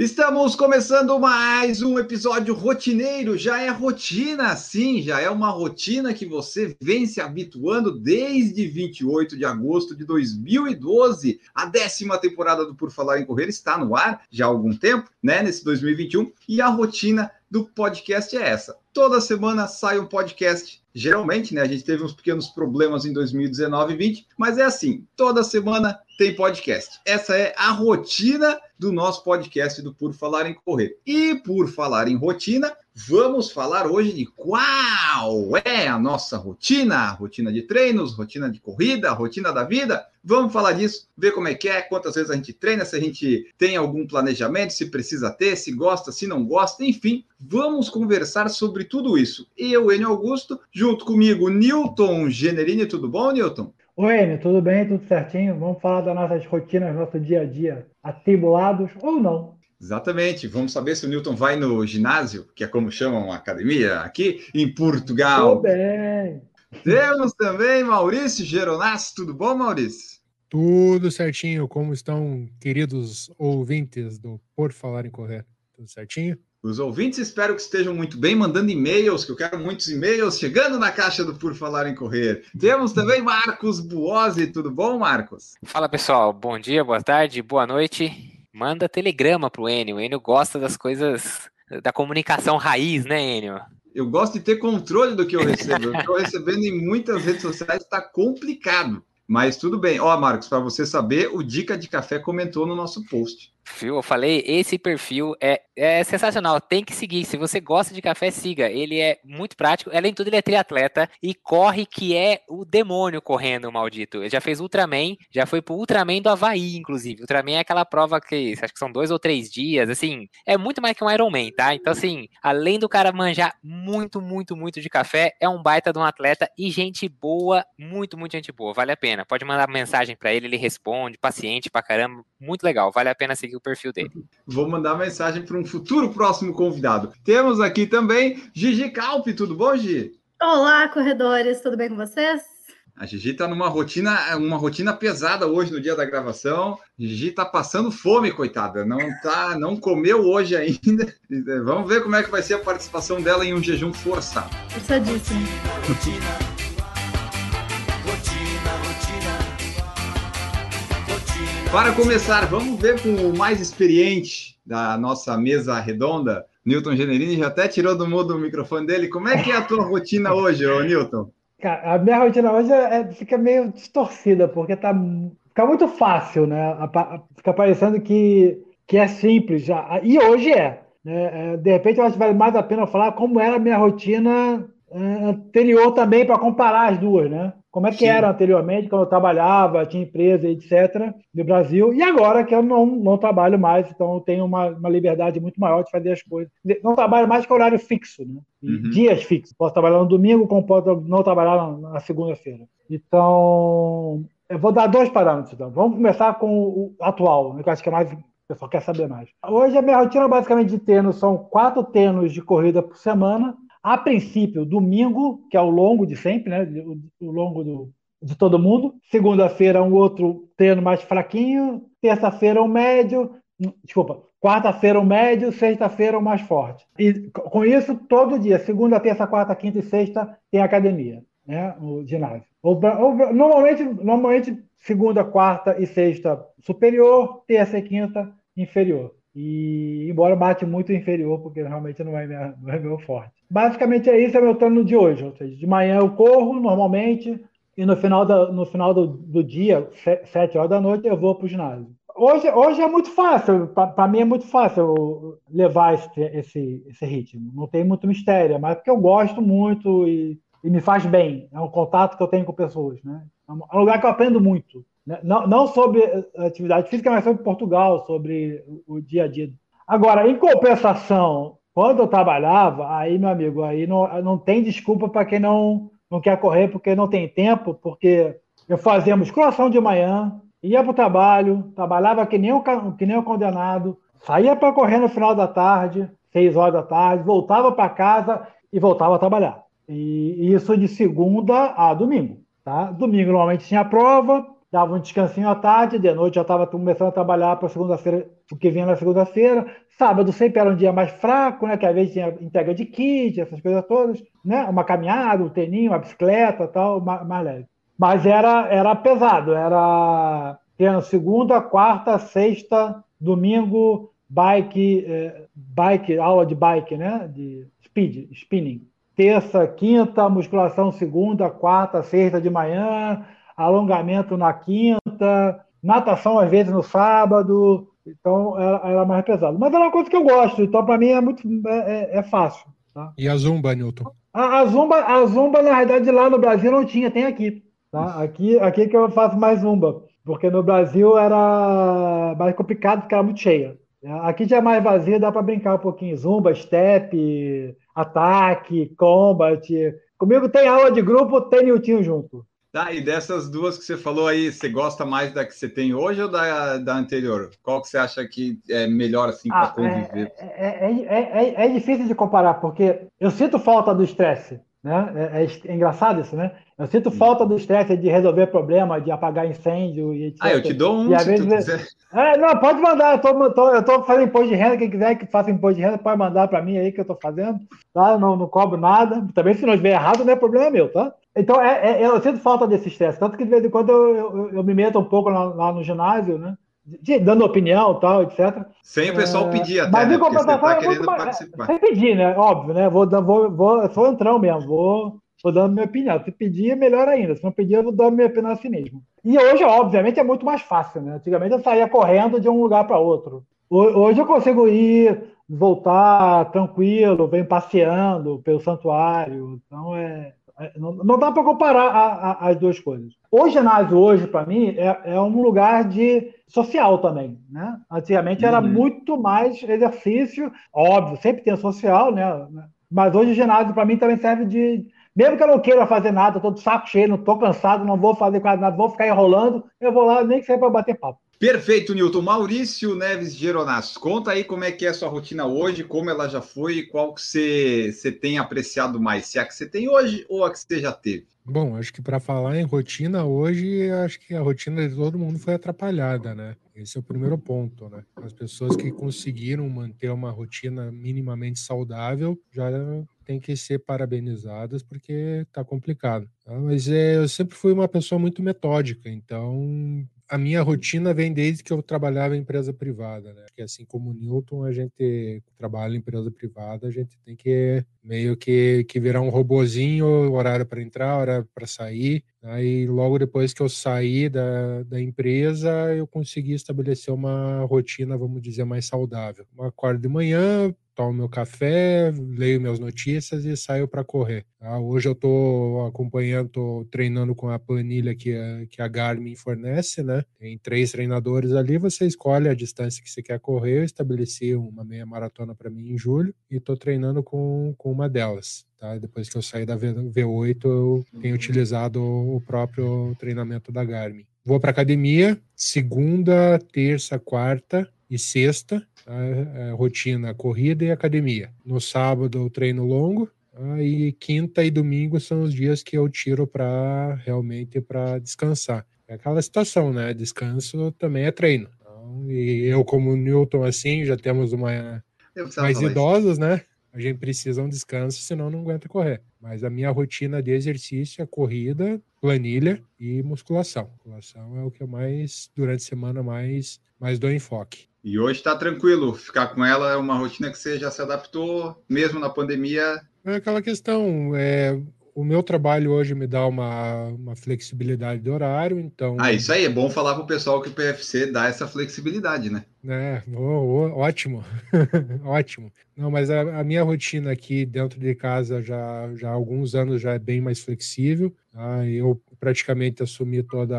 Estamos começando mais um episódio rotineiro. Já é rotina, sim, já é uma rotina que você vem se habituando desde 28 de agosto de 2012. A décima temporada do Por Falar em Correr está no ar já há algum tempo, né? Nesse 2021. E a rotina do podcast é essa. Toda semana sai um podcast. Geralmente, né? A gente teve uns pequenos problemas em 2019 e 20, mas é assim: toda semana tem podcast. Essa é a rotina do nosso podcast do Por Falar em Correr. E por falar em rotina, vamos falar hoje de qual é a nossa rotina, rotina de treinos, rotina de corrida, rotina da vida. Vamos falar disso, ver como é que é, quantas vezes a gente treina, se a gente tem algum planejamento, se precisa ter, se gosta, se não gosta, enfim, vamos conversar sobre tudo isso. Eu, Enio Augusto, junto comigo, Newton Generini, tudo bom, Newton? Oi, Enio, tudo bem? Tudo certinho? Vamos falar das nossas rotinas, nosso dia a dia, atribulados ou não. Exatamente. Vamos saber se o Newton vai no ginásio, que é como chamam a academia aqui em Portugal. Tudo bem. Temos também Maurício Geronasso. Tudo bom, Maurício? Tudo certinho. Como estão, queridos ouvintes do Por Falar em Correr? Tudo certinho? Os ouvintes espero que estejam muito bem, mandando e-mails, que eu quero muitos e-mails chegando na caixa do Por Falar em Correr. Temos também Marcos Buozzi. Tudo bom, Marcos? Fala pessoal, bom dia, boa tarde, boa noite. Manda telegrama pro Enio. O Enio gosta das coisas da comunicação raiz, né, Enio? Eu gosto de ter controle do que eu recebo. Eu estou recebendo em muitas redes sociais, está complicado. Mas tudo bem. Ó, Marcos, para você saber, o Dica de Café comentou no nosso post. Viu? Eu falei, esse perfil é, é sensacional, tem que seguir. Se você gosta de café, siga. Ele é muito prático. Além de tudo, ele é triatleta e corre que é o demônio correndo, maldito. Ele já fez Ultraman, já foi pro Ultraman do Havaí, inclusive. Ultraman é aquela prova que acho que são dois ou três dias, assim. É muito mais que um Ironman, tá? Então, assim, além do cara manjar muito, muito, muito de café, é um baita de um atleta e gente boa, muito, muito gente boa. Vale a pena. Pode mandar mensagem para ele, ele responde, paciente pra caramba. Muito legal. Vale a pena seguir o perfil dele. Vou mandar mensagem para um futuro próximo convidado. Temos aqui também Gigi Calpe, tudo bom, Gigi? Olá, corredores, tudo bem com vocês? A Gigi está numa rotina, uma rotina pesada hoje no dia da gravação. Gigi está passando fome, coitada. Não tá, não comeu hoje ainda. Vamos ver como é que vai ser a participação dela em um jejum forçado. Forçadíssimo. Para começar, vamos ver com o mais experiente da nossa mesa redonda, Newton Generini, já até tirou do mudo o microfone dele. Como é que é a tua rotina hoje, ô Newton? Cara, a minha rotina hoje é, fica meio distorcida, porque tá, fica muito fácil, né? Fica parecendo que, que é simples já. E hoje é. Né? De repente, eu acho que vale mais a pena falar como era a minha rotina anterior também, para comparar as duas, né? Como é que Sim. era anteriormente, quando eu trabalhava, tinha empresa, etc., no Brasil, e agora que eu não, não trabalho mais, então eu tenho uma, uma liberdade muito maior de fazer as coisas. Não trabalho mais com horário fixo, né? Uhum. Dias fixos. Posso trabalhar no domingo, como posso não trabalhar na, segunda-feira. Então, eu vou dar dois parâmetros. Então. Vamos começar com o atual, né, que eu acho que é mais o pessoal quer saber mais. Hoje a minha rotina basicamente de tênis são quatro tênis de corrida por semana, a princípio, domingo, que é o longo de sempre, né? O, longo do, de todo mundo. Segunda-feira, um outro treino mais fraquinho. Terça-feira, um médio. Desculpa, quarta-feira, um médio. Sexta-feira, um mais forte. E com isso, todo dia, segunda, terça, quarta, quinta e sexta, tem academia, né? O ginásio. Ou, ou, normalmente, normalmente, segunda, quarta e sexta superior, terça e quinta inferior. E embora bate muito inferior, porque realmente não é, minha, não é meu forte. Basicamente é isso, é meu treino de hoje. Ou seja, de manhã eu corro normalmente, e no final, da, no final do, do dia, sete horas da noite, eu vou para o ginásio. Hoje, hoje é muito fácil, para mim é muito fácil levar esse, esse, esse ritmo. Não tem muito mistério, mas porque eu gosto muito e, e me faz bem. É um contato que eu tenho com pessoas. Né? É um lugar que eu aprendo muito. Né? Não, não sobre atividade física, mas sobre Portugal, sobre o dia a dia. Agora, em compensação, quando eu trabalhava, aí, meu amigo, aí não, não tem desculpa para quem não, não quer correr porque não tem tempo, porque Eu fazia musculação de manhã, ia para o trabalho, trabalhava que nem, um, que nem um condenado, saía para correr no final da tarde, seis horas da tarde, voltava para casa e voltava a trabalhar. E isso de segunda a domingo. Tá? Domingo normalmente tinha prova, dava um descansinho à tarde, de noite já estava começando a trabalhar para segunda-feira, o que vinha na segunda-feira. Sábado sempre era um dia mais fraco, né? Que às vezes tinha entrega de kit, essas coisas todas, né? Uma caminhada, um teninho, uma bicicleta, tal, mais, leve. Mas era, era pesado, era tendo segunda, quarta, sexta, domingo, bike, eh, bike, aula de bike, né? De speed, spinning. Terça, quinta, musculação segunda, quarta, sexta de manhã, alongamento na quinta, natação às vezes no sábado, então era, mais pesado. Mas era uma coisa que eu gosto, então para mim é muito é, é, é fácil. Tá? E a Zumba, Newton? A, a, Zumba, a Zumba, na verdade, lá no Brasil não tinha, tem aqui. Tá? Aqui, aqui que eu faço mais Zumba, porque no Brasil era mais complicado porque era muito cheia. Aqui já é mais vazio, dá para brincar um pouquinho. Zumba, step, ataque, combat. Comigo tem aula de grupo, tem Niltinho junto. Tá, e dessas duas que você falou aí, você gosta mais da que você tem hoje ou da, da anterior? Qual que você acha que é melhor assim para ah, conviver? É, é, é, é, difícil de comparar, porque eu sinto falta do estresse. Né? É, engraçado isso, né? Eu sinto falta do estresse de resolver problema, de apagar incêndio e etc. Ah, eu te dou um, e, se vezes, tu quiser. É, não, pode mandar. Eu tô, tô, eu tô fazendo imposto de renda. Quem quiser que faça imposto de renda, pode mandar para mim aí que eu tô fazendo. Tá? Eu não, não cobro nada. Também, se não estiver errado, não é problema meu, tá? Então, é, é, eu sinto falta desse estresse. Tanto que de vez em quando eu, eu, eu me meto um pouco lá, lá no ginásio, né? Dando opinião tal, etc. Sem o pessoal é, pedir até, mas né? Porque você tá é querendo mais, participar. Sem pedir, né? Óbvio, né? Vou, vou, vou, sou entrão mesmo, vou, vou dando minha opinião. Se pedir, é melhor ainda. Se não pedir, eu vou dar minha opinião assim mesmo. E hoje, obviamente, é muito mais fácil, né? Antigamente eu saía correndo de um lugar para outro. Hoje eu consigo ir, voltar tranquilo, vem passeando pelo santuário. Então é, é, não, não dá para comparar a, a, as duas coisas. O ginásio hoje, para mim, é, é, um lugar de social também. Né? Antigamente era uhum. muito mais exercício, óbvio, sempre tem social, né? Mas hoje o ginásio, para mim, também serve de. Mesmo que eu não queira fazer nada, estou de saco cheio, não estou cansado, não vou fazer quase nada, vou ficar enrolando, eu vou lá nem que seja para bater papo. Perfeito, Newton. Maurício Neves Geronasso, conta aí como é que é a sua rotina hoje, como ela já foi e qual que você, você tem apreciado mais, se é a que você tem hoje ou a que você já teve. Bom, acho que para falar em rotina hoje, acho que a rotina de todo mundo foi atrapalhada, né? Esse é o primeiro ponto, né? As pessoas que conseguiram manter uma rotina minimamente saudável já têm que ser parabenizadas porque tá complicado. Mas é, eu sempre fui uma pessoa muito metódica, então a minha rotina vem desde que eu trabalhava em empresa privada, né? Que assim como o Newton, a gente trabalha em empresa privada, a gente tem que meio que, que virar um robozinho, horário para entrar, horário para sair. Aí logo depois que eu saí da, da empresa, eu consegui estabelecer uma rotina, vamos dizer, mais saudável. Eu acordo de manhã, tomo meu café, leio minhas notícias e saio para correr. Tá? Hoje eu estou acompanhando, estou treinando com a planilha que a, que a Garmin fornece, né? Tem três treinadores ali, você escolhe a distância que você quer correr. Eu estabeleci uma meia maratona para mim em julho e estou treinando com, com uma delas. Tá? Depois que eu saí da V8, eu tenho utilizado o próprio treinamento da Garmin. Vou para academia segunda, terça, quarta e sexta a rotina corrida e academia. No sábado, o treino longo. Aí quinta e domingo são os dias que eu tiro para realmente para descansar. É aquela situação, né? Descanso também é treino. Então, e eu, como Newton, assim, já temos uma mais idosos, isso. né? A gente precisa um descanso, senão não aguenta correr. Mas a minha rotina de exercício é corrida, planilha e musculação. Musculação é o que eu mais, durante a semana, mais, mais dou enfoque. E hoje está tranquilo, ficar com ela é uma rotina que você já se adaptou, mesmo na pandemia. É aquela questão, é, o meu trabalho hoje me dá uma, uma flexibilidade de horário, então. Ah, isso aí, é bom falar para o pessoal que o PFC dá essa flexibilidade, né? É, oh, oh, ótimo, ótimo. Não, mas a, a, minha rotina aqui dentro de casa já, já há alguns anos já é bem mais flexível. Tá? Eu praticamente assumi toda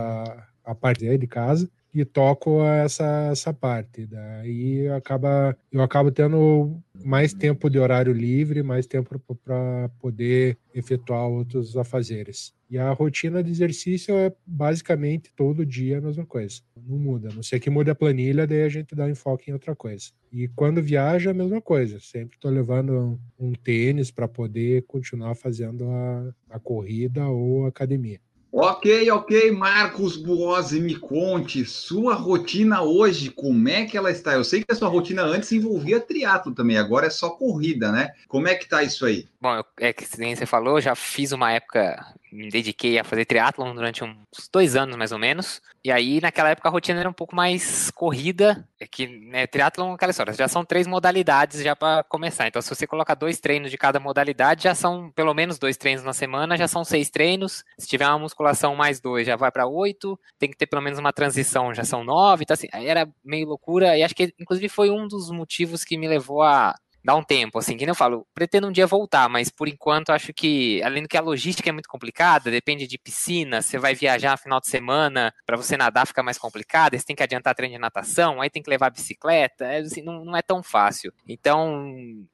a parte de casa. E toco essa, essa parte. Daí acaba, eu acabo tendo mais tempo de horário livre, mais tempo para poder efetuar outros afazeres. E a rotina de exercício é basicamente todo dia a mesma coisa. Não muda. A não ser que mude a planilha, daí a gente dá um enfoque em outra coisa. E quando viaja, a mesma coisa. Sempre estou levando um, um tênis para poder continuar fazendo a, a corrida ou a academia. Ok, ok, Marcos Buozzi, me conte sua rotina hoje, como é que ela está? Eu sei que a sua rotina antes envolvia triatlo também, agora é só corrida, né? Como é que tá isso aí? Bom, é que você falou, já fiz uma época, me dediquei a fazer triatlon durante uns dois anos mais ou menos. E aí, naquela época, a rotina era um pouco mais corrida. É que, né, triatlon, aquela história, já são três modalidades já para começar. Então, se você colocar dois treinos de cada modalidade, já são pelo menos dois treinos na semana, já são seis treinos. Se tiver uma musculação mais dois, já vai para oito. Tem que ter pelo menos uma transição, já são nove. Então, assim, era meio loucura. E acho que, inclusive, foi um dos motivos que me levou a dá um tempo, assim, que nem eu falo, pretendo um dia voltar, mas por enquanto acho que, além do que a logística é muito complicada, depende de piscina, você vai viajar no final de semana, para você nadar fica mais complicado, você tem que adiantar treino de natação, aí tem que levar bicicleta, é, assim, não, não é tão fácil. Então,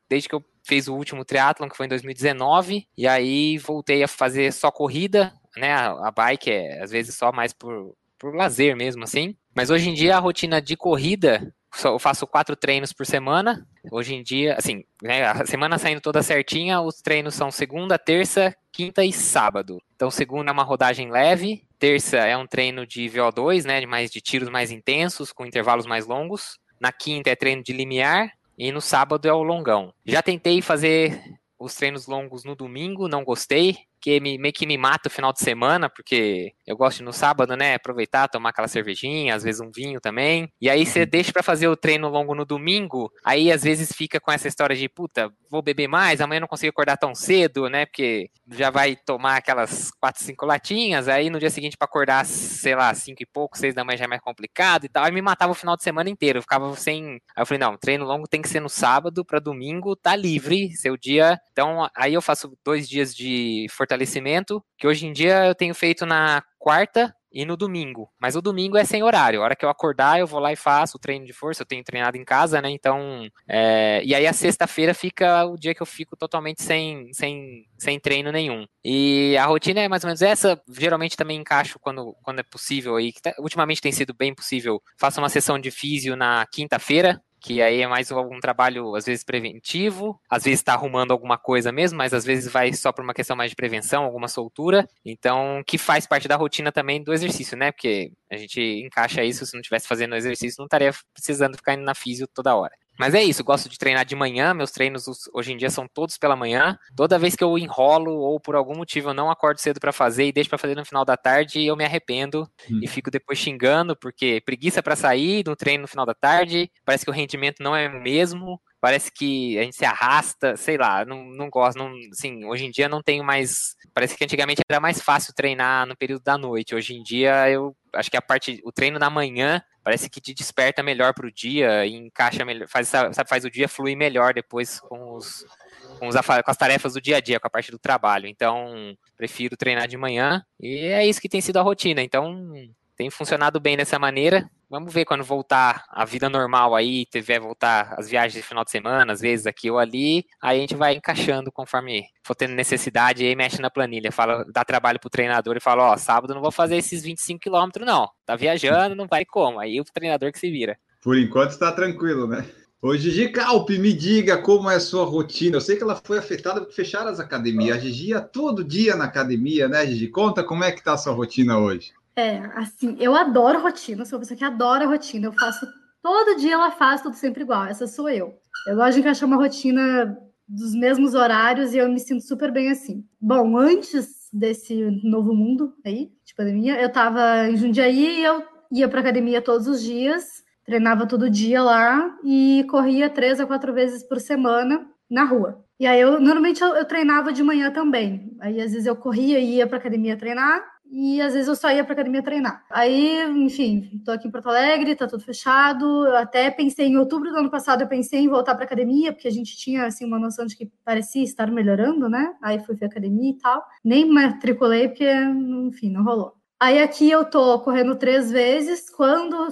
desde que eu fiz o último triatlon, que foi em 2019, e aí voltei a fazer só corrida, né, a, a bike é às vezes só mais por, por lazer mesmo, assim. Mas hoje em dia a rotina de corrida eu faço quatro treinos por semana. Hoje em dia, assim, né, a semana saindo toda certinha, os treinos são segunda, terça, quinta e sábado. Então, segunda é uma rodagem leve, terça é um treino de VO2, né, de mais de tiros mais intensos, com intervalos mais longos. Na quinta é treino de limiar e no sábado é o longão. Já tentei fazer os treinos longos no domingo, não gostei que me, meio que me mata o final de semana, porque eu gosto de, no sábado, né, aproveitar, tomar aquela cervejinha, às vezes um vinho também. E aí você uhum. deixa para fazer o treino longo no domingo, aí às vezes fica com essa história de, puta, vou beber mais, amanhã não consigo acordar tão cedo, né, porque já vai tomar aquelas quatro, cinco latinhas, aí no dia seguinte para acordar, sei lá, cinco e pouco, seis da manhã já é mais complicado e tal. Aí me matava o final de semana inteiro, eu ficava sem. Aí eu falei, não, treino longo tem que ser no sábado para domingo tá livre, seu dia. Então aí eu faço dois dias de fortalecimento, que hoje em dia eu tenho feito na quarta e no domingo. Mas o domingo é sem horário. A hora que eu acordar, eu vou lá e faço o treino de força. Eu tenho treinado em casa, né? Então. É... E aí a sexta-feira fica o dia que eu fico totalmente sem, sem, sem treino nenhum. E a rotina é mais ou menos essa. Geralmente também encaixo quando, quando é possível aí. Tá... ultimamente tem sido bem possível. Faço uma sessão de físio na quinta-feira que aí é mais algum trabalho, às vezes, preventivo, às vezes está arrumando alguma coisa mesmo, mas às vezes vai só por uma questão mais de prevenção, alguma soltura, então, que faz parte da rotina também do exercício, né, porque a gente encaixa isso, se não estivesse fazendo exercício, não estaria precisando ficar indo na físio toda hora. Mas é isso, gosto de treinar de manhã, meus treinos hoje em dia são todos pela manhã. Toda vez que eu enrolo ou por algum motivo eu não acordo cedo para fazer e deixo para fazer no final da tarde, eu me arrependo hum. e fico depois xingando porque preguiça para sair no treino no final da tarde, parece que o rendimento não é o mesmo, parece que a gente se arrasta, sei lá, não, não gosto, não, assim, hoje em dia não tenho mais, parece que antigamente era mais fácil treinar no período da noite, hoje em dia eu acho que a parte, o treino da manhã parece que te desperta melhor para o dia e encaixa melhor, faz, sabe, faz o dia fluir melhor depois com, os, com, os, com as tarefas do dia a dia, com a parte do trabalho. Então, prefiro treinar de manhã e é isso que tem sido a rotina. Então, tem funcionado bem dessa maneira. Vamos ver quando voltar a vida normal aí, tiver voltar as viagens de final de semana, às vezes aqui ou ali, aí a gente vai encaixando conforme for tendo necessidade aí mexe na planilha, fala, dá trabalho pro treinador e fala, ó, sábado não vou fazer esses 25 quilômetros não, tá viajando, não vai como, aí o treinador que se vira. Por enquanto está tranquilo, né? Ô Gigi Calpe, me diga como é a sua rotina. Eu sei que ela foi afetada por fechar as academias. A Gigi ia todo dia na academia, né, Gigi? Conta como é que tá a sua rotina hoje. É, assim, eu adoro rotina, sou uma pessoa que adora rotina. Eu faço todo dia, ela faz tudo sempre igual. Essa sou eu. Eu gosto de encaixar uma rotina dos mesmos horários e eu me sinto super bem assim. Bom, antes desse novo mundo aí, de pandemia, eu tava em Jundiaí e eu ia para academia todos os dias, treinava todo dia lá e corria três a quatro vezes por semana na rua. E aí eu normalmente eu, eu treinava de manhã também. Aí às vezes eu corria e ia para academia treinar e às vezes eu só ia para academia treinar. Aí, enfim, tô aqui em Porto Alegre, tá tudo fechado. Eu até pensei em outubro do ano passado, eu pensei em voltar para academia, porque a gente tinha assim uma noção de que parecia estar melhorando, né? Aí fui ver academia e tal. Nem matriculei porque, enfim, não rolou. Aí aqui eu tô correndo três vezes. Quando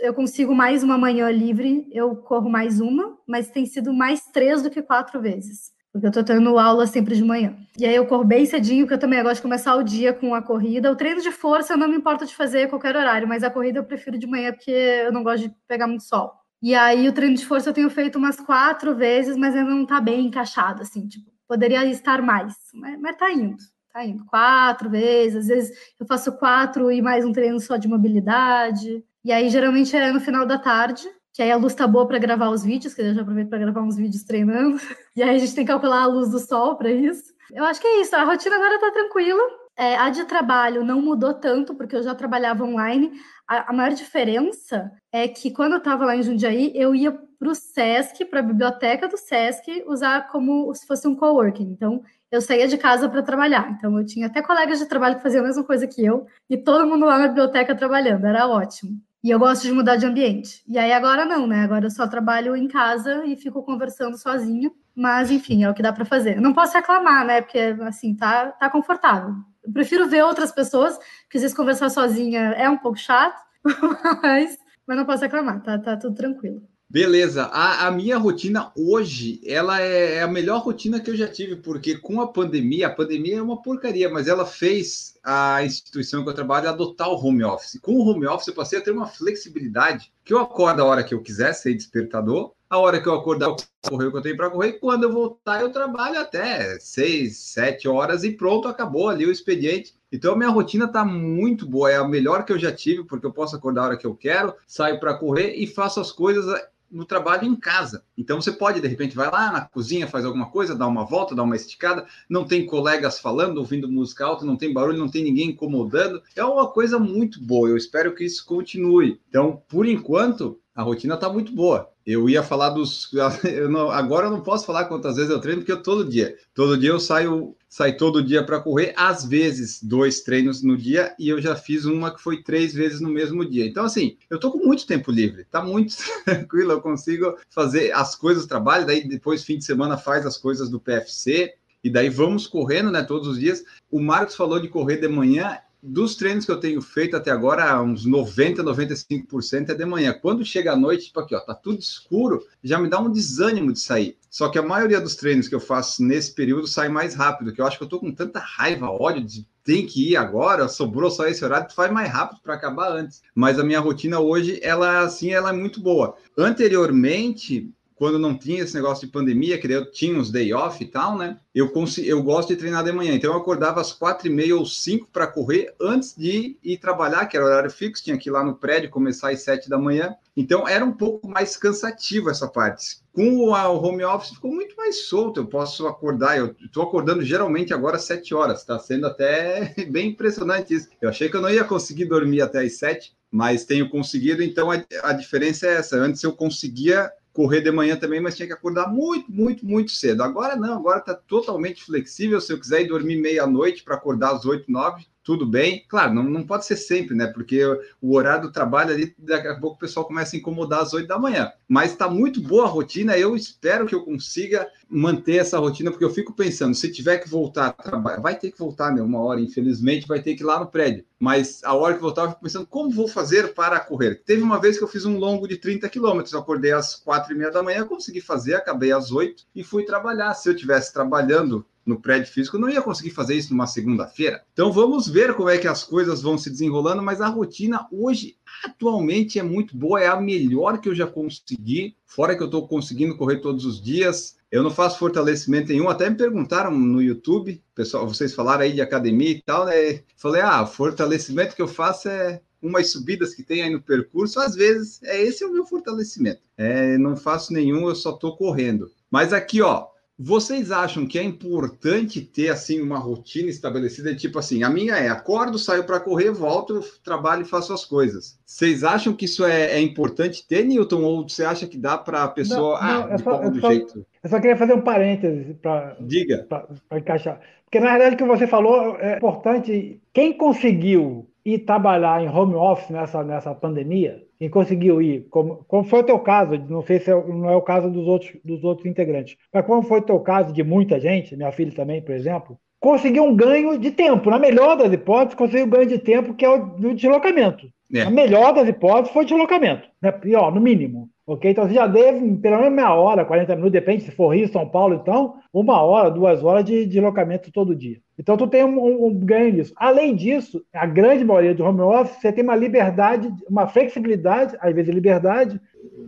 eu consigo mais uma manhã livre, eu corro mais uma, mas tem sido mais três do que quatro vezes. Porque eu tô tendo aula sempre de manhã. E aí eu corro bem cedinho, porque eu também gosto de começar o dia com a corrida. O treino de força eu não me importo de fazer a qualquer horário, mas a corrida eu prefiro de manhã porque eu não gosto de pegar muito sol. E aí o treino de força eu tenho feito umas quatro vezes, mas ainda não tá bem encaixado, assim, tipo, poderia estar mais, mas, mas tá indo. Tá indo quatro vezes, às vezes eu faço quatro e mais um treino só de mobilidade. E aí geralmente é no final da tarde, que aí a luz tá boa para gravar os vídeos, que eu já aproveito para gravar uns vídeos treinando. E aí a gente tem que calcular a luz do sol para isso. Eu acho que é isso, a rotina agora tá tranquila. É, a de trabalho não mudou tanto, porque eu já trabalhava online. A, a maior diferença é que quando eu estava lá em Jundiaí, eu ia para o SESC, para a biblioteca do SESC, usar como se fosse um coworking. Então, eu saía de casa para trabalhar. Então, eu tinha até colegas de trabalho que faziam a mesma coisa que eu, e todo mundo lá na biblioteca trabalhando, era ótimo. E eu gosto de mudar de ambiente. E aí agora não, né? Agora eu só trabalho em casa e fico conversando sozinha. Mas, enfim, é o que dá para fazer. Não posso reclamar, né? Porque, assim, tá, tá confortável. Eu prefiro ver outras pessoas, porque às vezes conversar sozinha é um pouco chato, mas, mas não posso reclamar, tá, tá tudo tranquilo. Beleza. A, a, minha rotina hoje, ela é, é a melhor rotina que eu já tive, porque com a pandemia, a pandemia é uma porcaria, mas ela fez a instituição que eu trabalho adotar o home office. Com o home office, eu passei a ter uma flexibilidade que eu acordo a hora que eu quiser, sem despertador, a hora que eu acordar, correr o que eu tenho para correr, quando eu voltar, eu trabalho até seis, sete horas e pronto, acabou ali o expediente. Então, a minha rotina está muito boa, é a melhor que eu já tive, porque eu posso acordar a hora que eu quero, saio para correr e faço as coisas no trabalho em casa. Então você pode, de repente, vai lá na cozinha, faz alguma coisa, dá uma volta, dá uma esticada, não tem colegas falando, ouvindo música alta, não tem barulho, não tem ninguém incomodando. É uma coisa muito boa. Eu espero que isso continue. Então, por enquanto, a rotina está muito boa. Eu ia falar dos. Eu não, agora eu não posso falar quantas vezes eu treino, porque eu todo dia. Todo dia eu saio, saio todo dia para correr, às vezes dois treinos no dia, e eu já fiz uma que foi três vezes no mesmo dia. Então, assim, eu tô com muito tempo livre, tá muito tranquilo, eu consigo fazer as coisas trabalho, daí depois, fim de semana, faz as coisas do PFC, e daí vamos correndo, né, todos os dias. O Marcos falou de correr de manhã, dos treinos que eu tenho feito até agora, uns 90, 95% é de manhã. Quando chega à noite, tipo aqui, ó, tá tudo escuro, já me dá um desânimo de sair. Só que a maioria dos treinos que eu faço nesse período sai mais rápido, que eu acho que eu tô com tanta raiva, ódio de tem que ir agora, sobrou só esse horário, tu faz mais rápido para acabar antes. Mas a minha rotina hoje, ela assim, ela é muito boa. Anteriormente, quando não tinha esse negócio de pandemia, que eu tinha uns day off e tal, né? Eu, eu gosto de treinar de manhã. Então eu acordava às quatro e meia ou cinco para correr antes de ir trabalhar, que era horário fixo, tinha que ir lá no prédio, começar às sete da manhã. Então era um pouco mais cansativo essa parte. Com o home office ficou muito mais solto. Eu posso acordar, eu estou acordando geralmente agora às sete horas. Está sendo até bem impressionante isso. Eu achei que eu não ia conseguir dormir até às sete, mas tenho conseguido. Então a, a diferença é essa. Antes eu conseguia correr de manhã também, mas tinha que acordar muito, muito, muito cedo. Agora não, agora está totalmente flexível. Se eu quiser ir dormir meia-noite para acordar às 8, 9, tudo bem. Claro, não, não pode ser sempre, né? Porque o horário do trabalho ali, daqui a pouco o pessoal começa a incomodar às 8 da manhã. Mas está muito boa a rotina. Eu espero que eu consiga manter essa rotina, porque eu fico pensando, se tiver que voltar a trabalhar, vai ter que voltar, né? Uma hora, infelizmente, vai ter que ir lá no prédio. Mas a hora que voltar, eu fico pensando, como vou fazer para correr? Teve uma vez que eu fiz um longo de 30 quilômetros. Acordei às quatro e meia da manhã, consegui fazer, acabei às 8 e fui trabalhar. Se eu tivesse trabalhando no prédio físico, não ia conseguir fazer isso numa segunda-feira. Então vamos ver como é que as coisas vão se desenrolando, mas a rotina hoje atualmente é muito boa, é a melhor que eu já consegui, fora que eu estou conseguindo correr todos os dias. Eu não faço fortalecimento nenhum, até me perguntaram no YouTube, pessoal, vocês falaram aí de academia e tal, né? Falei, ah, fortalecimento que eu faço é umas subidas que tem aí no percurso, às vezes é esse é o meu fortalecimento. É, não faço nenhum, eu só estou correndo. Mas aqui, ó, vocês acham que é importante ter assim uma rotina estabelecida, tipo assim, a minha é acordo, saio para correr, volto, trabalho e faço as coisas. Vocês acham que isso é, é importante ter, Newton, ou você acha que dá para a pessoa, não, não, ah, de qual do jeito? Eu só queria fazer um parêntese para Diga. Para encaixar. Porque na verdade o que você falou é importante. Quem conseguiu ir trabalhar em home office nessa, nessa pandemia, e conseguiu ir, como, como foi o teu caso, não sei se é, não é o caso dos outros, dos outros integrantes, mas como foi o teu caso de muita gente, minha filha também, por exemplo, conseguir um ganho de tempo. Na melhor das hipóteses, conseguir um ganho de tempo, que é o do deslocamento. É. A melhor das hipóteses foi o deslocamento. Né? Pior, no mínimo. Ok? Então você já deve pelo menos meia hora, 40 minutos, depende se for Rio, São Paulo, então, uma hora, duas horas de deslocamento todo dia. Então tu tem um, um- um ganho nisso. Além disso, a grande maioria do home office, você tem uma liberdade, uma flexibilidade, às vezes liberdade,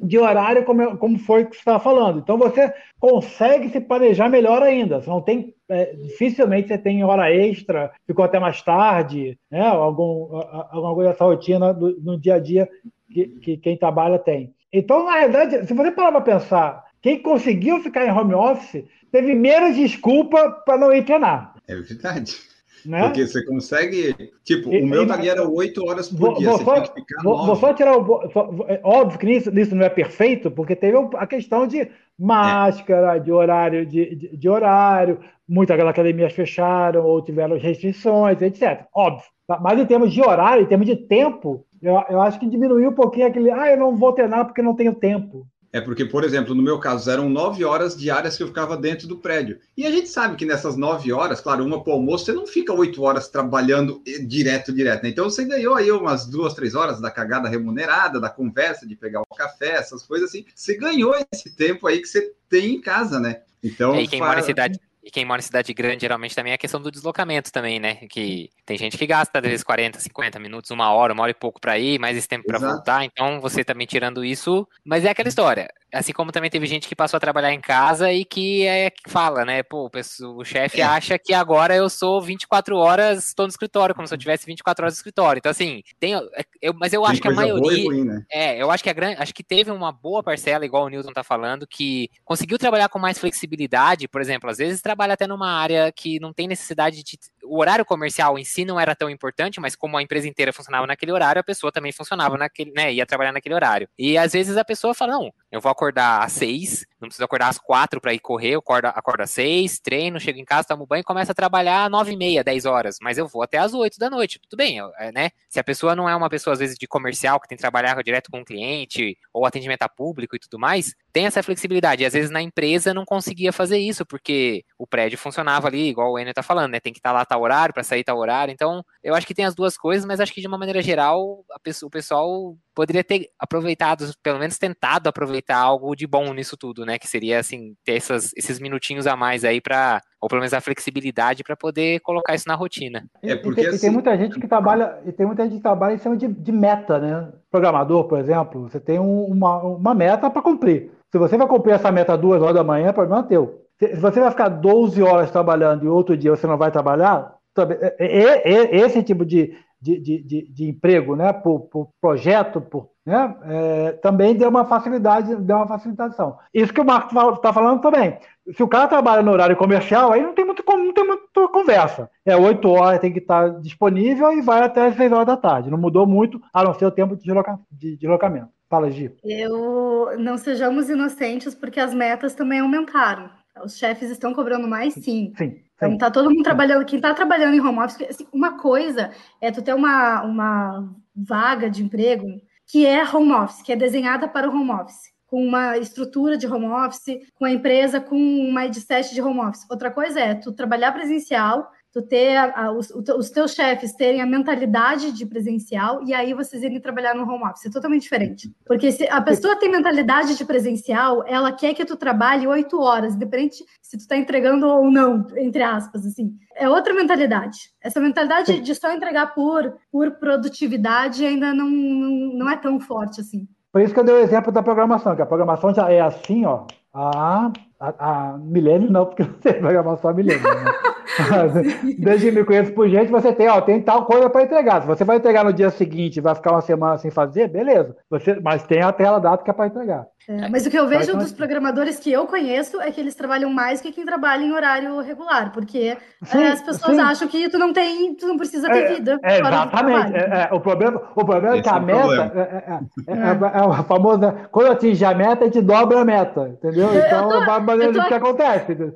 de horário, como, é- como foi que você estava falando. Então você consegue se planejar melhor ainda. Você não tem, é, dificilmente você tem hora extra, ficou até mais tarde, né? Algum, alguma coisa dessa rotina do- no dia a dia que, que quem trabalha tem. Então, na verdade, se você parar para pensar, quem conseguiu ficar em home office teve menos desculpa para não ir treinar. É verdade. Né? Porque você consegue. Tipo, E- o meu dali era oito horas por Vou, dia. vou só, vou- vou só tirar o. só- é óbvio que isso, isso não é perfeito, porque teve a questão de máscara, de horário, de, de, de horário, muitas academias fecharam ou tiveram restrições, etc. Óbvio. tá? Mas em termos de horário, em termos de tempo, eu, eu acho que diminuiu um pouquinho aquele. Ah, eu não vou treinar porque não tenho tempo. É porque, por exemplo, no meu caso, eram nove horas diárias que eu ficava dentro do prédio. E a gente sabe que nessas nove horas, claro, uma para o almoço, você não fica oito horas trabalhando eh, direto, direto. Né? Então você ganhou aí umas duas, três horas da cagada remunerada, da conversa, de pegar o café, essas coisas assim. Você ganhou esse tempo aí que você tem em casa, né? Então, É, e quem fa- mora em cidade. E quem mora em cidade grande, geralmente também é a questão do deslocamento também, né? Que tem gente que gasta, às vezes, 40, 50 minutos, uma hora, uma hora e pouco para ir, mais esse tempo para voltar. Então, você também tirando isso. Mas é aquela história. Assim como também teve gente que passou a trabalhar em casa e que é que fala, né? Pô, o chefe É. acha que agora eu sou 24 horas, estou no escritório, como se eu tivesse 24 horas no escritório. Então, assim, tem, eu, mas eu tem acho que a maioria. ruim, né? É, eu acho que a grande, acho que teve uma boa parcela, igual o Newton tá falando, que conseguiu trabalhar com mais flexibilidade, por exemplo, às vezes trabalha até numa área que não tem necessidade de o horário comercial em si não era tão importante, mas como a empresa inteira funcionava naquele horário, a pessoa também funcionava naquele, né, ia trabalhar naquele horário. E às vezes a pessoa fala: "Não, eu vou acordar às seis, não preciso acordar às quatro para ir correr, eu acordo, acordo às seis, treino, chego em casa, tomo banho e começo a trabalhar às nove e meia, dez horas, mas eu vou até às oito da noite, tudo bem, é, né? Se a pessoa não é uma pessoa, às vezes, de comercial, que tem que trabalhar direto com o cliente, ou atendimento a público e tudo mais, tem essa flexibilidade. E às vezes na empresa não conseguia fazer isso, porque o prédio funcionava ali, igual o Enio tá falando, né? Tem que estar lá tal horário, para sair tal horário. Então, eu acho que tem as duas coisas, mas acho que de uma maneira geral, pessoa- o pessoal poderia ter aproveitado, pelo menos tentado aproveitar algo de bom nisso tudo, né? Que seria, assim, ter essas- esses minutinhos a mais aí para ou pelo menos a flexibilidade para poder colocar isso na rotina. É E- porque, e, tem, e tem assim- muita gente que trabalha, e tem muita gente que trabalha em cima de, de meta, né? Programador, por exemplo, você tem um- uma, uma meta para cumprir. Se você vai cumprir essa meta duas horas da manhã, problema é teu. Se se você vai ficar 12 horas trabalhando e outro dia você não vai trabalhar, também- é- é- é- esse tipo de, de, de, de, de emprego, né? Por, por projeto, por, né? É, também deu uma facilidade, deu uma facilitação. Isso que o Marco está falando também. Se o cara trabalha no horário comercial, aí não tem muito, não tem muita conversa. É 8 horas, tem que estar disponível e vai até as 6 horas da tarde. Não mudou muito, a não ser o tempo de, desloca- de deslocamento. Fala, Gi. Eu não sejamos inocentes porque as metas também aumentaram. Os chefes estão cobrando mais, sim. Sim, Então tá todo mundo trabalhando. Quem tá trabalhando em home office, assim, uma coisa é tu ter uma, uma vaga de emprego que é home office, que é desenhada para o home office, com uma estrutura de home office, com a empresa com uma mindset de home office. Outra coisa é tu trabalhar presencial, tu ter a- a- os, os teus chefes terem a mentalidade de presencial e aí vocês irem trabalhar no home office. É totalmente diferente. Porque se a pessoa tem mentalidade de presencial, ela quer que tu trabalhe oito horas, independente se tu tá entregando ou não, entre aspas, assim. É outra mentalidade. Essa mentalidade de só entregar por, por produtividade ainda não, não, não é tão forte assim. Por isso que eu dei o exemplo da programação, que a programação já é assim, ó, há, há, há milênio não, porque não tem programação há milênio, né? Desde que me conheço por gente, você tem, ó, tem tal coisa para entregar. Se você vai entregar no dia seguinte e vai ficar uma semana sem fazer, beleza. Você, mas tem a tela data que é para entregar. É, mas o que eu vejo então, dos programadores que eu conheço é que eles trabalham mais que quem trabalha em horário regular, porque Sim, é, as pessoas sim. acham que tu não tem, tu não precisa ter vida. É, fora do exatamente. É, é, o problema, o problema é que é a meta é, é, é, é, é o famoso, né? quando atinge a meta, a gente dobra a meta, entendeu? Eu Então, tô- vai fazendo eu tô o que acontece. entendeu?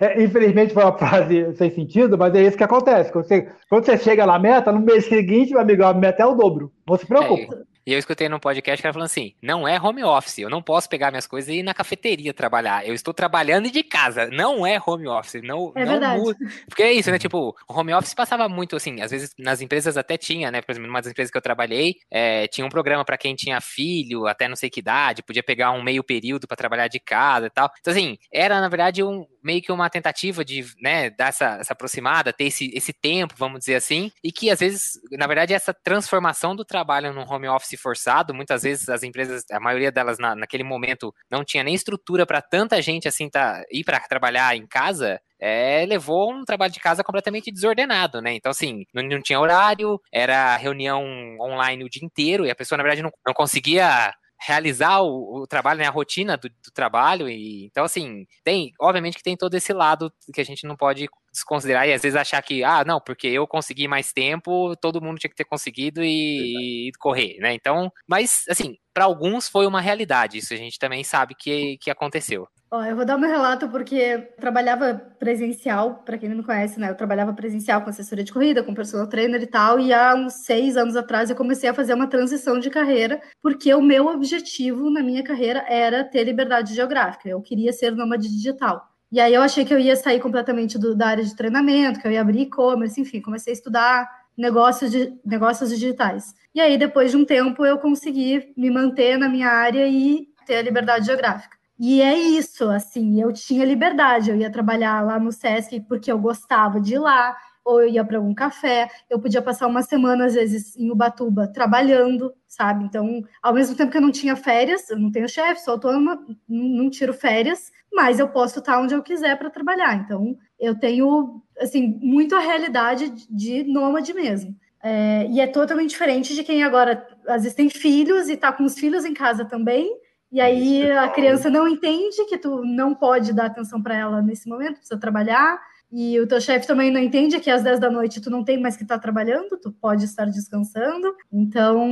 É, infelizmente foi uma frase sem sentido, mas é isso que acontece. Quando você, quando você chega na meta, no mês seguinte, meu amigo, a meta é o dobro. Não se preocupe. E eu escutei num podcast que ela falando assim: não é home office, eu não posso pegar minhas coisas e ir na cafeteria trabalhar. Eu estou trabalhando de casa, não é home office. Não, É não verdade. muda. Porque é isso, né? Tipo, o home office passava muito assim, às vezes nas empresas até tinha, né? Por exemplo, numa das empresas que eu trabalhei, é, tinha um programa para quem tinha filho, até não sei que idade, podia pegar um meio período para trabalhar de casa e tal. Então, assim, era na verdade um meio que uma tentativa de, né, dar essa, essa aproximada, ter esse, esse tempo, vamos dizer assim, e que às vezes, na verdade, essa transformação do trabalho num home office forçado, muitas vezes as empresas, a maioria delas na, naquele momento não tinha nem estrutura para tanta gente assim tá, ir para trabalhar em casa, é, levou um trabalho de casa completamente desordenado, né? Então, assim, não, não tinha horário, era reunião online o dia inteiro, e a pessoa, na verdade, não, não conseguia realizar o, o trabalho, né, a rotina do, do trabalho, e então, assim, tem, obviamente que tem todo esse lado que a gente não pode desconsiderar e às vezes achar que, ah, não, porque eu consegui mais tempo, todo mundo tinha que ter conseguido e, e correr, né? Então, mas, assim, para alguns foi uma realidade, isso a gente também sabe que, que aconteceu. Ó, eu vou dar meu relato porque eu trabalhava presencial, para quem não me conhece, né? Eu trabalhava presencial com assessoria de corrida, com personal trainer e tal, e há uns seis anos atrás eu comecei a fazer uma transição de carreira, porque o meu objetivo na minha carreira era ter liberdade geográfica. Eu queria ser nômade digital. E aí eu achei que eu ia sair completamente do- da área de treinamento, que eu ia abrir e-commerce, enfim, comecei a estudar negócios, de, negócios digitais. E aí, depois de um tempo, eu consegui me manter na minha área e ter a liberdade geográfica. E é isso, assim, eu tinha liberdade, eu ia trabalhar lá no Sesc porque eu gostava de ir lá, ou eu ia para algum café, eu podia passar uma semana, às vezes, em Ubatuba, trabalhando, sabe? Então, ao mesmo tempo que eu não tinha férias, eu não tenho chefe, sou autônoma, não tiro férias, mas eu posso estar onde eu quiser para trabalhar. Então, eu tenho, assim, muito a realidade de nômade mesmo. É, e é totalmente diferente de quem agora, às vezes, tem filhos e está com os filhos em casa também, e aí a criança não entende que tu não pode dar atenção para ela nesse momento, precisa trabalhar, e o teu chefe também não entende que às 10 da noite tu não tem mais que estar trabalhando, tu pode estar descansando. Então,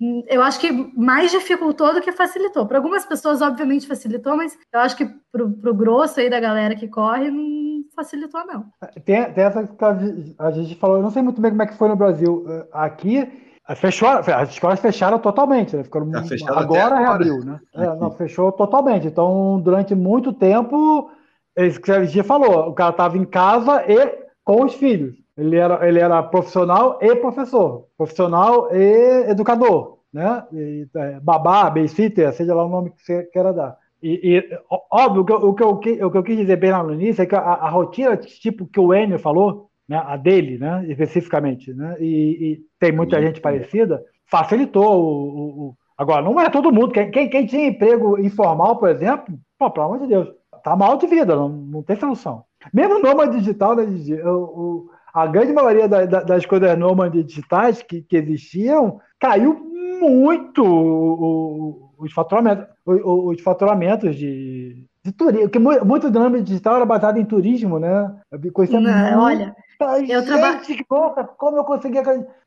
hum, eu acho que mais dificultou do que facilitou. Para algumas pessoas, obviamente, facilitou, mas eu acho que pro, pro grosso aí da galera que corre, não facilitou, não. Tem, tem essa que a gente- falou, eu não sei muito bem como é que foi no Brasil. Eh, Aqui, eh, fechou, as escolas fecharam totalmente, né? Ficaram, Tá fechado até agora agora. reabriu, né? É, não, fechou totalmente. Então, durante muito tempo, é isso que a gente falou, o cara estava em casa e com os filhos. Ele era, ele era profissional e professor, profissional e educador, né? E, é, babá, babysitter, seja lá o nome que você queira dar. E, e, óbvio, o que, eu- o, que eu, o que eu quis dizer bem lá no início é que a, a rotina, tipo que o Enio falou, né, a dele, né, especificamente, né, e, e tem muita gente parecida, facilitou o, o- o- Agora, não é todo mundo. Quem, quem, quem tinha emprego informal, por exemplo, pô, pelo amor de Deus, tá mal de vida, não, não tem solução. Mesmo nômade digital, né, Didi? O- o- a grande maioria da- da- das coisas nômades digitais que, que existiam caiu muito o- os faturamentos, os faturamentos de, de turismo, porque mu- muito do nômade digital era baseado em turismo, né? Eu conhecia Não, olha, eu gente, traba- nossa, como eu conseguia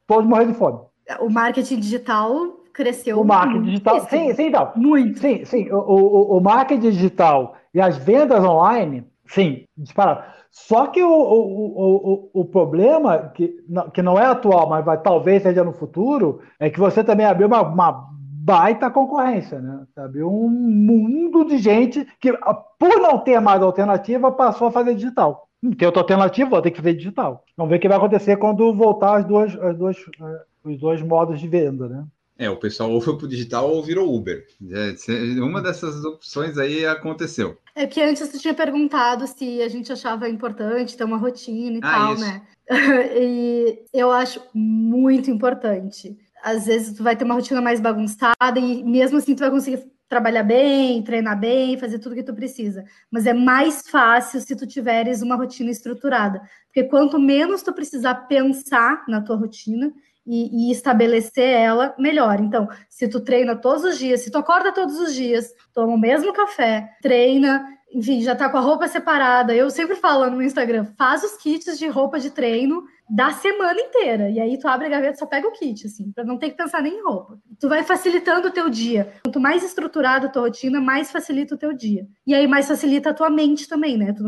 todos morrer de fome. o marketing digital cresceu O marketing digital, muitíssimo. sim, sim, então, Muito. Sim, sim. O, o, o marketing digital e as vendas online, sim, disparado. Só que o, o, o, o, problema, que não, que não é atual, mas vai, talvez seja no futuro, é que você também abriu uma, uma baita concorrência, né? Abriu um mundo de gente que, ah, por não ter mais alternativa, passou a fazer digital. Não tem outra alternativa, vou ter que fazer digital. Vamos ver o que vai acontecer quando voltar as duas, as duas, eh, os dois modos de venda, né? É, o pessoal ou foi pro digital ou virou Uber. É, Uma dessas opções aí aconteceu. É que antes tu tinha perguntado se a gente achava importante ter uma rotina e Ah, tal, isso. né? E eu acho muito importante. Às vezes tu vai ter uma rotina mais bagunçada e mesmo assim tu vai conseguir trabalhar bem, treinar bem, fazer tudo que tu precisa. Mas é mais fácil se tu tiveres uma rotina estruturada. Porque quanto menos tu precisar pensar na tua rotina e, e estabelecer ela, melhor. Então, se tu treina todos os dias, se tu acorda todos os dias, toma o mesmo café, treina, enfim, já tá com a roupa separada. Eu sempre falo no Instagram, faz os kits de roupa de treino da semana inteira. E aí tu abre a gaveta só pega o kit, assim, para não ter que pensar nem em roupa. Tu vai facilitando o teu dia. Quanto mais estruturada a tua rotina, mais facilita o teu dia. E aí mais facilita a tua mente também, né? Tu